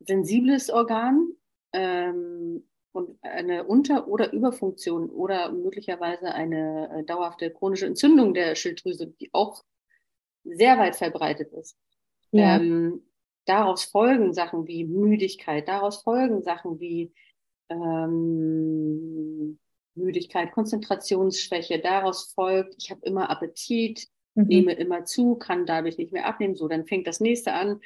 sensibles Organ ähm, und eine Unter- oder Überfunktion oder möglicherweise eine äh, dauerhafte chronische Entzündung der Schilddrüse, die auch sehr weit verbreitet ist. Ja. Ähm, daraus folgen Sachen wie Müdigkeit, daraus folgen Sachen wie ähm, Müdigkeit, Konzentrationsschwäche, daraus folgt, ich habe immer Appetit, mhm. nehme immer zu, kann dadurch nicht mehr abnehmen. So, dann fängt das nächste an.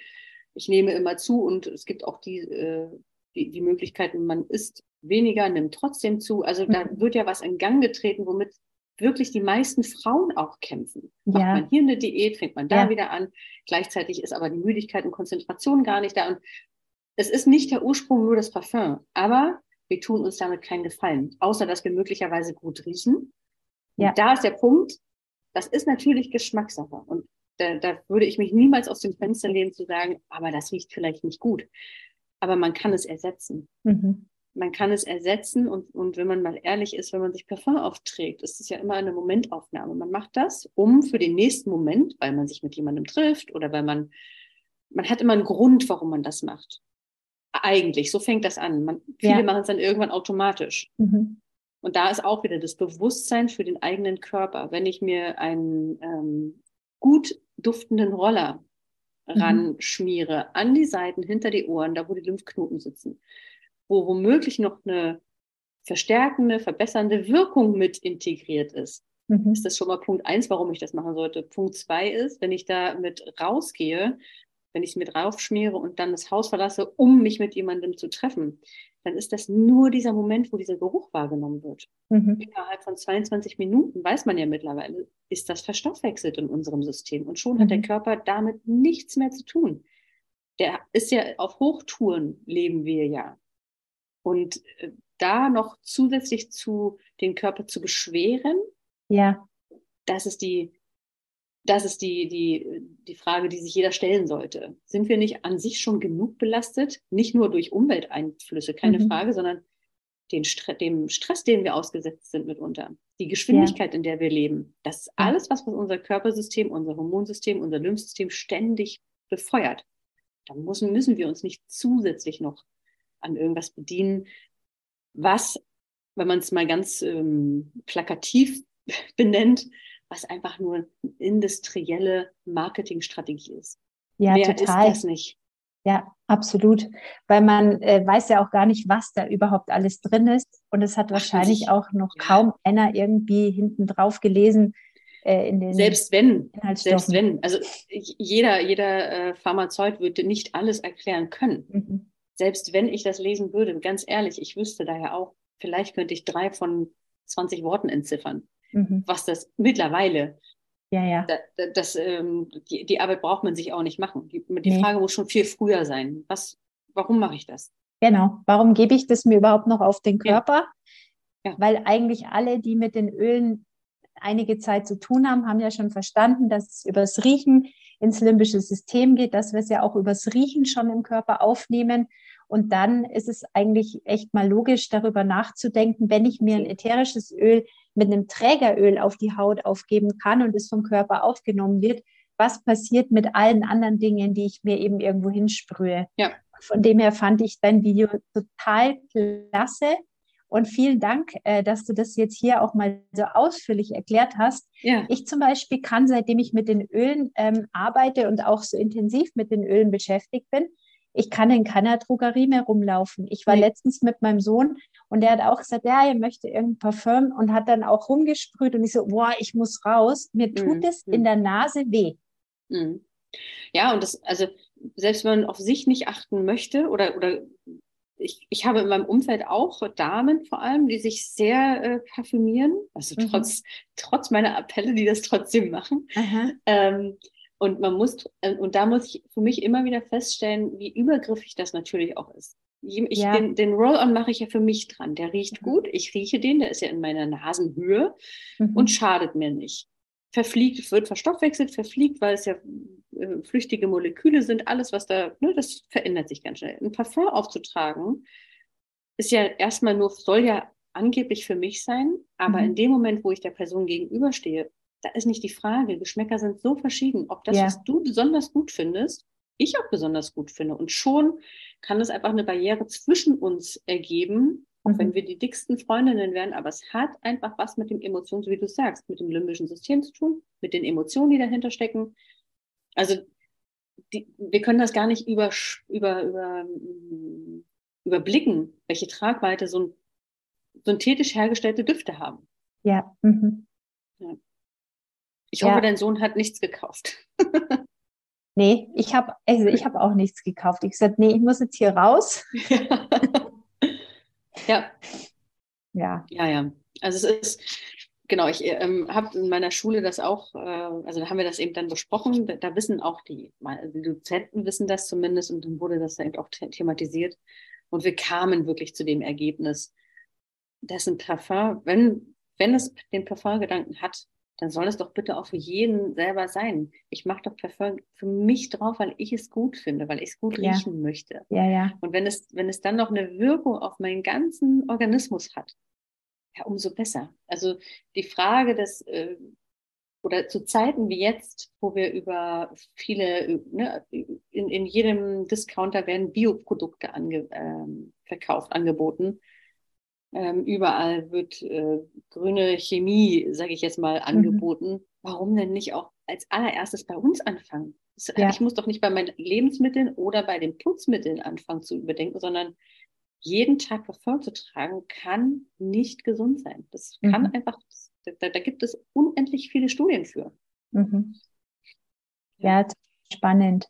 Ich nehme immer zu und es gibt auch die, äh, die, die Möglichkeiten, man isst weniger, nimmt trotzdem zu. Also mhm. da wird ja was in Gang getreten, womit wirklich die meisten Frauen auch kämpfen. Ja. Macht man hier eine Diät, fängt man da ja. wieder an. Gleichzeitig ist aber die Müdigkeit und Konzentration gar nicht da. Und es ist nicht der Ursprung nur das Parfum, aber wir tun uns damit keinen Gefallen, außer dass wir möglicherweise gut riechen. Ja. Und da ist der Punkt, das ist natürlich Geschmackssache. Und da, da würde ich mich niemals aus dem Fenster lehnen zu sagen, aber das riecht vielleicht nicht gut. Aber man kann es ersetzen. Mhm man kann es ersetzen und, und wenn man mal ehrlich ist, wenn man sich Parfum aufträgt, ist es ja immer eine Momentaufnahme. Man macht das, um für den nächsten Moment, weil man sich mit jemandem trifft oder weil man, man hat immer einen Grund, warum man das macht. Eigentlich, so fängt das an. Man, viele ja. machen es dann irgendwann automatisch. Mhm. Und da ist auch wieder das Bewusstsein für den eigenen Körper. Wenn ich mir einen ähm, gut duftenden Roller mhm. ranschmiere an die Seiten, hinter die Ohren, da wo die Lymphknoten sitzen, wo womöglich noch eine verstärkende, verbessernde Wirkung mit integriert ist. Mhm. Ist das schon mal Punkt eins, warum ich das machen sollte? Punkt zwei ist, wenn ich da mit rausgehe, wenn ich es mit raufschmiere und dann das Haus verlasse, um mich mit jemandem zu treffen, dann ist das nur dieser Moment, wo dieser Geruch wahrgenommen wird. Mhm. Innerhalb von 22 Minuten weiß man ja mittlerweile, ist das verstoffwechselt in unserem System und schon mhm. hat der mhm. Körper damit nichts mehr zu tun. Der ist ja auf Hochtouren leben wir ja. Und äh, da noch zusätzlich zu den Körper zu beschweren, ja. das ist die, das ist die, die, die Frage, die sich jeder stellen sollte. Sind wir nicht an sich schon genug belastet? Nicht nur durch Umwelteinflüsse, keine mhm. Frage, sondern den Stre dem Stress, den wir ausgesetzt sind mitunter, die Geschwindigkeit, ja. in der wir leben. Das ist alles, was unser Körpersystem, unser Hormonsystem, unser Lymphsystem ständig befeuert. Da müssen, müssen wir uns nicht zusätzlich noch an irgendwas bedienen, was, wenn man es mal ganz ähm, plakativ [LAUGHS] benennt, was einfach nur eine industrielle Marketingstrategie ist. Ja, Mehr total. ist das nicht. Ja, absolut. Weil man äh, weiß ja auch gar nicht, was da überhaupt alles drin ist. Und es hat wahrscheinlich auch noch ja. kaum einer irgendwie hinten drauf gelesen. Äh, in den selbst wenn, selbst wenn, also jeder, jeder äh, Pharmazeut würde nicht alles erklären können. Mhm selbst wenn ich das lesen würde, ganz ehrlich, ich wüsste daher auch, vielleicht könnte ich drei von 20 Worten entziffern, mhm. was das mittlerweile. Ja, ja. Das, das ähm, die, die, Arbeit braucht man sich auch nicht machen. Die, die nee. Frage muss schon viel früher sein. Was, warum mache ich das? Genau. Warum gebe ich das mir überhaupt noch auf den Körper? Ja. Ja. Weil eigentlich alle, die mit den Ölen einige Zeit zu tun haben, haben ja schon verstanden, dass es übers Riechen ins limbische System geht, dass wir es ja auch übers Riechen schon im Körper aufnehmen und dann ist es eigentlich echt mal logisch, darüber nachzudenken, wenn ich mir ein ätherisches Öl mit einem Trägeröl auf die Haut aufgeben kann und es vom Körper aufgenommen wird, was passiert mit allen anderen Dingen, die ich mir eben irgendwo hinsprühe. Ja. Von dem her fand ich dein Video total klasse. Und vielen Dank, äh, dass du das jetzt hier auch mal so ausführlich erklärt hast. Ja. Ich zum Beispiel kann, seitdem ich mit den Ölen ähm, arbeite und auch so intensiv mit den Ölen beschäftigt bin, ich kann in keiner Drogerie mehr rumlaufen. Ich war nee. letztens mit meinem Sohn und der hat auch gesagt, ja, er möchte irgendein Parfüm und hat dann auch rumgesprüht und ich so, boah, ich muss raus. Mir tut mhm. es in der Nase weh. Mhm. Ja, und das, also selbst wenn man auf sich nicht achten möchte oder, oder ich, ich habe in meinem Umfeld auch Damen vor allem, die sich sehr äh, parfümieren, also mhm. trotz, trotz meiner Appelle, die das trotzdem machen. Ähm, und man muss, äh, und da muss ich für mich immer wieder feststellen, wie übergriffig das natürlich auch ist. Ich, ja. Den, den Roll-On mache ich ja für mich dran. Der riecht mhm. gut. Ich rieche den, der ist ja in meiner Nasenhöhe mhm. und schadet mir nicht. Verfliegt, wird verstoffwechselt, verfliegt, weil es ja äh, flüchtige Moleküle sind. Alles, was da, ne, das verändert sich ganz schnell. Ein Parfum aufzutragen, ist ja erstmal nur, soll ja angeblich für mich sein, aber mhm. in dem Moment, wo ich der Person gegenüberstehe, da ist nicht die Frage. Geschmäcker sind so verschieden. Ob das, ja. was du besonders gut findest, ich auch besonders gut finde. Und schon kann es einfach eine Barriere zwischen uns ergeben, auch mhm. wenn wir die dicksten Freundinnen werden. Aber es hat einfach was mit dem Emotionen, so wie du sagst, mit dem limbischen System zu tun, mit den Emotionen, die dahinter stecken. Also die, wir können das gar nicht über, über, über, überblicken, welche Tragweite so synthetisch hergestellte Düfte haben. Ja. Mhm. ja. Ich hoffe, ja. dein Sohn hat nichts gekauft. [LAUGHS] nee, ich habe also ich habe auch nichts gekauft. Ich gesagt, nee, ich muss jetzt hier raus. [LAUGHS] ja. Ja. Ja, ja. Also es ist, genau, ich ähm, habe in meiner Schule das auch, äh, also da haben wir das eben dann besprochen, da, da wissen auch die, die Dozenten wissen das zumindest und dann wurde das eben auch thematisiert. Und wir kamen wirklich zu dem Ergebnis, dass ein Parfum, wenn, wenn es den Parfumgedanken hat, dann soll es doch bitte auch für jeden selber sein. Ich mache doch Parfum für mich drauf, weil ich es gut finde, weil ich es gut ja. riechen möchte. Ja, ja. Und wenn es, wenn es dann noch eine Wirkung auf meinen ganzen Organismus hat, ja, umso besser. Also die Frage des, äh, oder zu Zeiten wie jetzt, wo wir über viele, ne, in, in jedem Discounter werden Bioprodukte ange, äh, verkauft, angeboten. Ähm, überall wird äh, grüne Chemie, sage ich jetzt mal, mhm. angeboten. Mhm. Warum denn nicht auch als allererstes bei uns anfangen? Ja. Ich muss doch nicht bei meinen Lebensmitteln oder bei den Putzmitteln anfangen zu überdenken, sondern jeden Tag Parfum zu tragen, kann nicht gesund sein. Das kann mhm. einfach, da, da, gibt es unendlich viele Studien für. Mhm. Ja, spannend.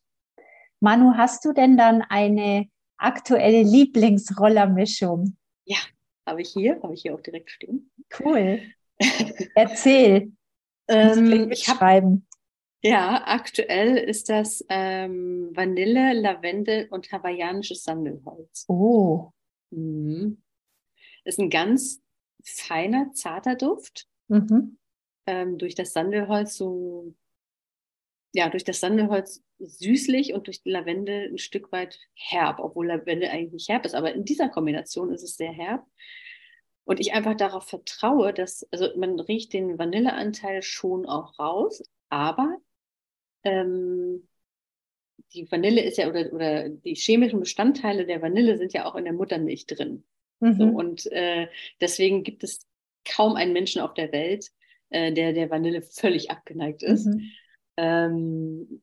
Manu, hast du denn dann eine aktuelle Lieblingsrollermischung? Ja, habe ich hier, habe ich hier auch direkt stehen. Cool. [LAUGHS] Erzähl. ähm, ich schreiben. Ja, aktuell ist das ähm, Vanille, Lavendel und hawaiianisches Sandelholz. Oh. Mhm. Ist ein ganz feiner, zarter Duft. Mhm. Ähm, durch das Sandelholz so, ja, durch das Sandelholz süßlich und durch die Lavendel ein Stück weit herb, obwohl Lavendel eigentlich nicht herb ist. Aber in dieser Kombination ist es sehr herb. Und ich einfach darauf vertraue, dass, also man riecht den Vanilleanteil schon auch raus, aber ähm, die Vanille ist ja, oder, oder die chemischen Bestandteile der Vanille sind ja auch in der Muttermilch drin. Mhm. So, und äh, deswegen gibt es kaum einen Menschen auf der Welt, äh, der der Vanille völlig abgeneigt ist. Mhm. Ähm,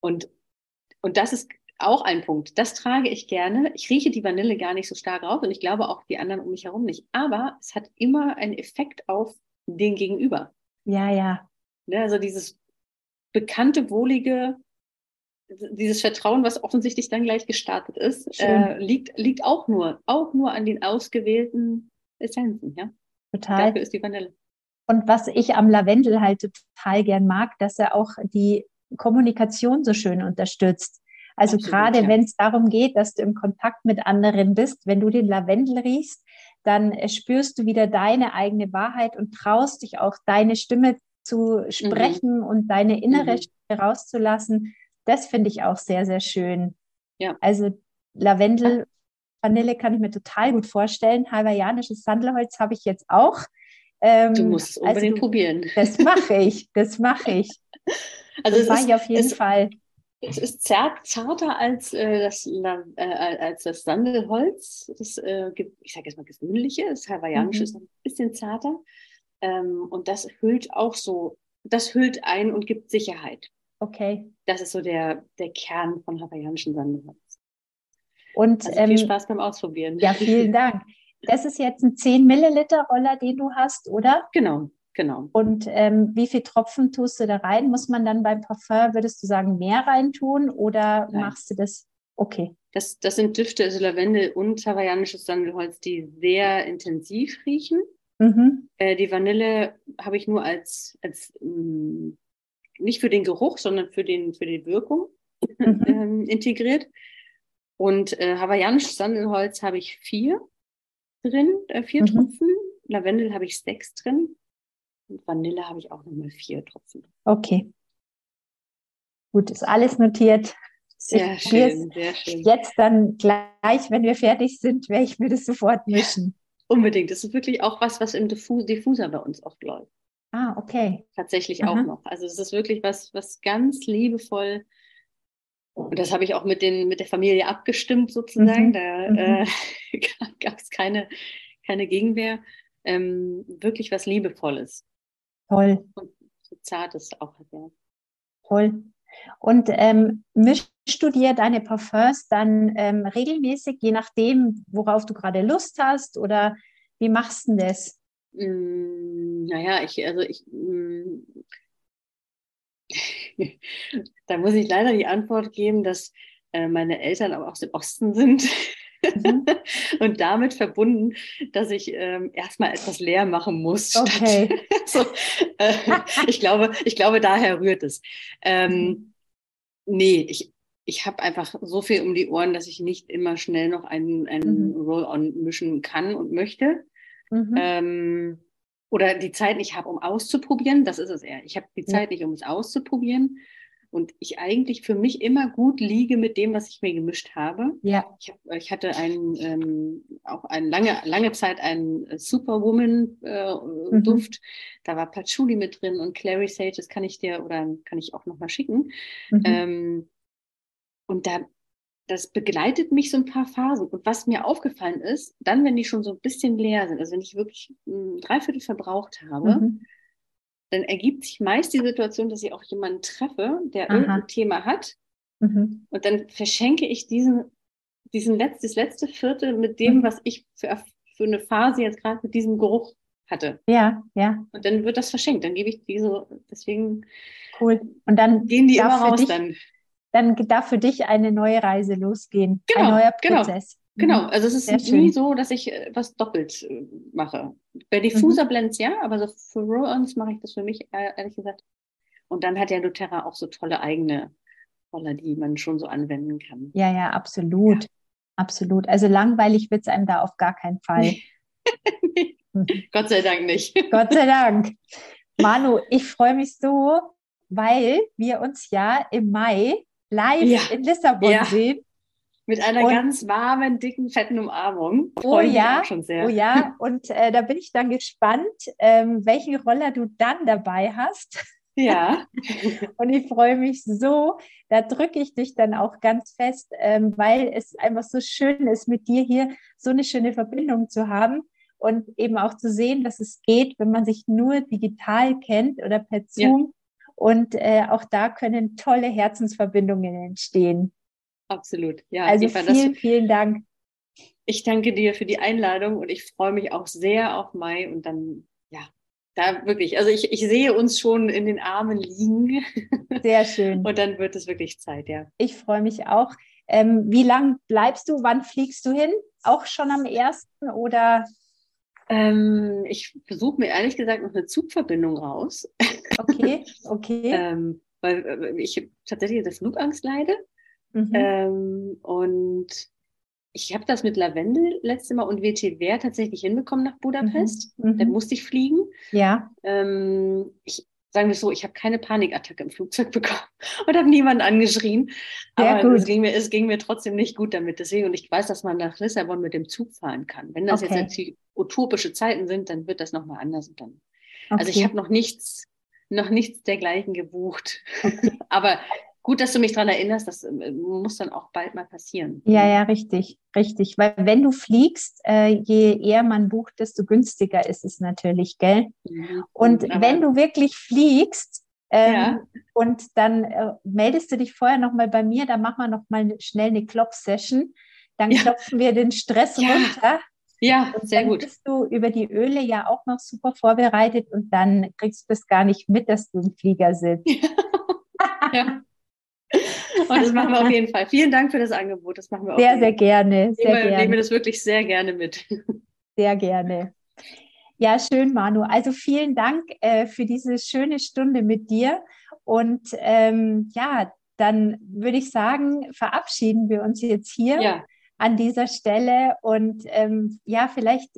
und, und das ist auch ein Punkt. Das trage ich gerne. Ich rieche die Vanille gar nicht so stark raus und ich glaube auch die anderen um mich herum nicht. Aber es hat immer einen Effekt auf den Gegenüber. Ja, ja. Ne, also dieses bekannte, wohlige, dieses Vertrauen, was offensichtlich dann gleich gestartet ist, äh, liegt, liegt auch nur, auch nur an den ausgewählten Essenzen, ja. Total. Dafür ist die Vanille. Und was ich am Lavendel halt total gern mag, dass er auch die Kommunikation so schön unterstützt. Also Absolut, gerade ja. wenn es darum geht, dass du im Kontakt mit anderen bist, wenn du den Lavendel riechst, dann äh, spürst du wieder deine eigene Wahrheit und traust dich auch deine Stimme zu sprechen mhm. und deine innere mhm. Stimme rauszulassen das finde ich auch sehr, sehr schön. Ja. Also Lavendel, Vanille kann ich mir total gut vorstellen. Hawaiianisches Sandelholz habe ich jetzt auch. Ähm, du musst es unbedingt also, probieren. Das mache ich, das mache [LAUGHS] ich. Also das mache ich auf jeden es, Fall. Es ist zart, zarter als, äh, das, äh, als das Sandelholz. Das äh, ich sage jetzt mal gewöhnliche, das hawaiianische mhm. ist ein bisschen zarter. Ähm, und das hüllt auch so, das hüllt ein und gibt Sicherheit. Okay. Das ist so der, der Kern von hawaiianischen Sandelholz. Und also viel ähm, Spaß beim Ausprobieren. Ja, vielen [LAUGHS] Dank. Das ist jetzt ein 10 Milliliter Roller, den du hast, oder? Genau, genau. Und ähm, wie viel Tropfen tust du da rein? Muss man dann beim Parfum, würdest du sagen, mehr reintun oder Nein. machst du das? Okay. Das, das sind Düfte, also Lavendel und hawaiianisches Sandelholz, die sehr intensiv riechen. Mhm. Äh, die Vanille habe ich nur als, als mh, mm, nicht für den Geruch, sondern für, den, für die Wirkung mhm. [LAUGHS] ähm, integriert. Und äh, hawaiianisches Sandelholz habe ich vier drin, äh, vier mhm. Tropfen. Lavendel habe ich sechs drin. Und Vanille habe ich auch nochmal vier Tropfen. Okay. Gut, ist alles notiert. Sehr ich schön, sehr schön. Jetzt dann gleich, wenn wir fertig sind, werde ich mir das sofort mischen. Ja, unbedingt. Das ist wirklich auch was, was im Diffuser bei uns oft läuft. Ah, okay. Tatsächlich Aha. auch noch. Also es ist wirklich was, was ganz liebevoll. Und das habe ich auch mit, den, mit der Familie abgestimmt sozusagen. Mhm. Da mhm. äh, [LAUGHS] gab es keine, keine Gegenwehr. Ähm, wirklich was Liebevolles. Toll. Und so Zartes auch. Ja. Toll. Und ähm, mischst du dir deine Parfums dann ähm, regelmäßig, je nachdem, worauf du gerade Lust hast? Oder wie machst du das? Mm, naja, ich, also ich, mm, [LAUGHS] da muss ich leider die Antwort geben, dass äh, meine Eltern aber aus dem Osten sind. Mhm. [LAUGHS] und damit verbunden, dass ich ähm, erstmal etwas leer machen muss. Okay. [LAUGHS] so, äh, ich, glaube, ich glaube, daher rührt es. Ähm, mhm. nee, ich, ich habe einfach so viel um die Ohren, dass ich nicht immer schnell noch einen, einen mhm. Roll-on mischen kann und möchte. Mhm. Ähm, oder die Zeit nicht habe, um auszuprobieren. Das ist es eher. Ich habe die Zeit nicht, um es auszuprobieren. Und ich eigentlich für mich immer gut liege mit dem, was ich mir gemischt habe. Ja. Ich, hab, ich hatte einen, ähm, auch eine lange, lange Zeit einen Superwoman-Duft. Äh, mhm. Da war Patchouli mit drin und Clary Sage, das kann ich dir oder kann ich auch nochmal schicken. Mhm. Ähm, und da das begleitet mich so ein paar Phasen. Und was mir aufgefallen ist, dann, wenn die schon so ein bisschen leer sind, also wenn ich wirklich ein Dreiviertel verbraucht habe, mhm. dann ergibt sich meist die Situation, dass ich auch jemanden treffe, der Aha. irgendein Thema hat. Mhm. Und dann verschenke ich diesen, diesen Letz-, das letzte Viertel mit dem, mhm. was ich für, für eine Phase jetzt gerade mit diesem Geruch hatte. Ja, ja. Und dann wird das verschenkt. Dann gebe ich diese, deswegen cool. Und dann gehen die immer raus dich, dann dann darf für dich eine neue Reise losgehen, genau, ein neuer genau. Prozess. Genau, genau. also es ist Sehr nie schön. so, dass ich äh, was doppelt äh, mache. Bei Diffuser mhm. Blends ja, aber so für Roll-Ons mache ich das für mich äh, ehrlich gesagt. Und dann hat ja doTERRA auch so tolle eigene Roller, die man schon so anwenden kann. Ja, ja, absolut. Ja. Absolut. Also langweilig wird es einem da auf gar keinen Fall. [LAUGHS] Gott sei Dank nicht. [LAUGHS] Gott sei Dank. Manu, ich freue mich so, weil wir uns ja im Mai live ja. in Lissabon ja. sehen. Mit einer und, ganz warmen, dicken, fetten Umarmung. Oh ja, schon sehr. oh ja, [LAUGHS] und äh, da bin ich dann gespannt, ähm, welchen Roller du dann dabei hast. Ja. [LAUGHS] und ich freue mich so, da drücke ich dich dann auch ganz fest, ähm, weil es einfach so schön ist, mit dir hier so eine schöne Verbindung zu haben und eben auch zu sehen, dass es geht, wenn man sich nur digital kennt oder per Zoom. Und äh, auch da können tolle Herzensverbindungen entstehen. Absolut, ja. Also Eva, vielen, vielen Dank. Ich danke dir für die Einladung und ich freue mich auch sehr auf Mai und dann, ja, da wirklich, also ich, ich sehe uns schon in den Armen liegen. [LAUGHS] Sehr schön. und dann wird es wirklich Zeit, ja. Ich freue mich auch. Ähm, wie lange bleibst du? Wann fliegst du hin? Auch schon am ersten oder? Ähm, ich versuche mir ehrlich gesagt noch eine Zugverbindung raus. Okay, [LAUGHS] okay. ähm, weil äh, ich tatsächlich der Flugangst leide. Mhm. Ähm, und ich habe das mit Lavendel letzte Mal und WTW tatsächlich hinbekommen nach Budapest. Mhm. Da mhm. musste ich fliegen. Ja. Ähm, ich sagen wir so, ich habe keine Panikattacke im Flugzeug [LAUGHS] bekommen und habe niemanden angeschrien. Sehr Aber. Es, ging mir, es ging mir trotzdem nicht gut damit. Deswegen, und ich weiß, dass man nach Lissabon mit dem Zug fahren kann. Wenn das okay. jetzt utopische Zeiten sind, dann wird das nochmal anders. Dann. Okay. Also ich habe noch nichts, noch nichts dergleichen gebucht. Okay. [LAUGHS] Aber gut, dass du mich daran erinnerst, das äh, muss dann auch bald mal passieren. Ja, ja, richtig, richtig. Weil wenn du fliegst, äh, je eher man bucht, desto günstiger ist es natürlich, gell? Mhm. Und Aber wenn du wirklich fliegst, ähm, ja. und dann äh, meldest du dich vorher nochmal bei mir, dann machen wir nochmal schnell eine Klopf-Session. Dann ja. klopfen wir den Stress ja. runter. Ja, und sehr dann gut. bist du über die Öle ja auch noch super vorbereitet und dann kriegst du es gar nicht mit, dass du im Flieger sitzt. [LAUGHS] ja. [LAUGHS] Und das machen wir auf jeden Fall. Vielen Dank für das Angebot. Das machen wir auch. Sehr, sehr gerne. Sehr nehmen, wir, nehmen wir das wirklich sehr gerne mit. Sehr gerne. Ja, schön, Manu. Also vielen Dank äh, für diese schöne Stunde mit dir. Und ähm, ja, dann würde ich sagen, verabschieden wir uns jetzt hier ja. an dieser Stelle. Und ähm, ja, vielleicht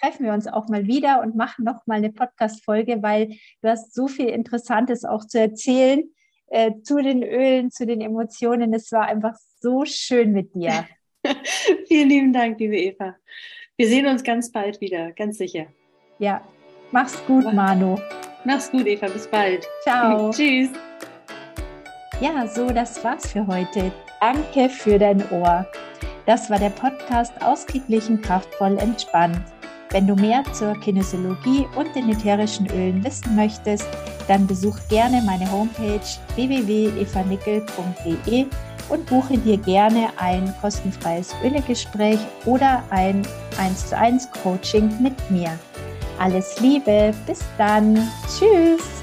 treffen wir uns auch mal wieder und machen noch mal eine Podcast-Folge, weil du hast so viel Interessantes auch zu erzählen äh, zu den Ölen, zu den Emotionen. Es war einfach so schön mit dir. [LAUGHS] Vielen lieben Dank, liebe Eva. Wir sehen uns ganz bald wieder, ganz sicher. Ja, mach's gut, Mach, Manu. Mach's gut, Eva. Bis bald. Ciao. [LAUGHS] Tschüss. Ja, so, das war's für heute. Danke für dein Ohr. Das war der Podcast Ausgeglichen, kraftvoll, entspannt. Wenn du mehr zur Kinesiologie und den ätherischen Ölen wissen möchtest, dann besuch gerne meine Homepage www.evanickel.de und buche dir gerne ein kostenfreies Ölegespräch oder ein 1 zu 1 Coaching mit mir. Alles Liebe, bis dann. Tschüss.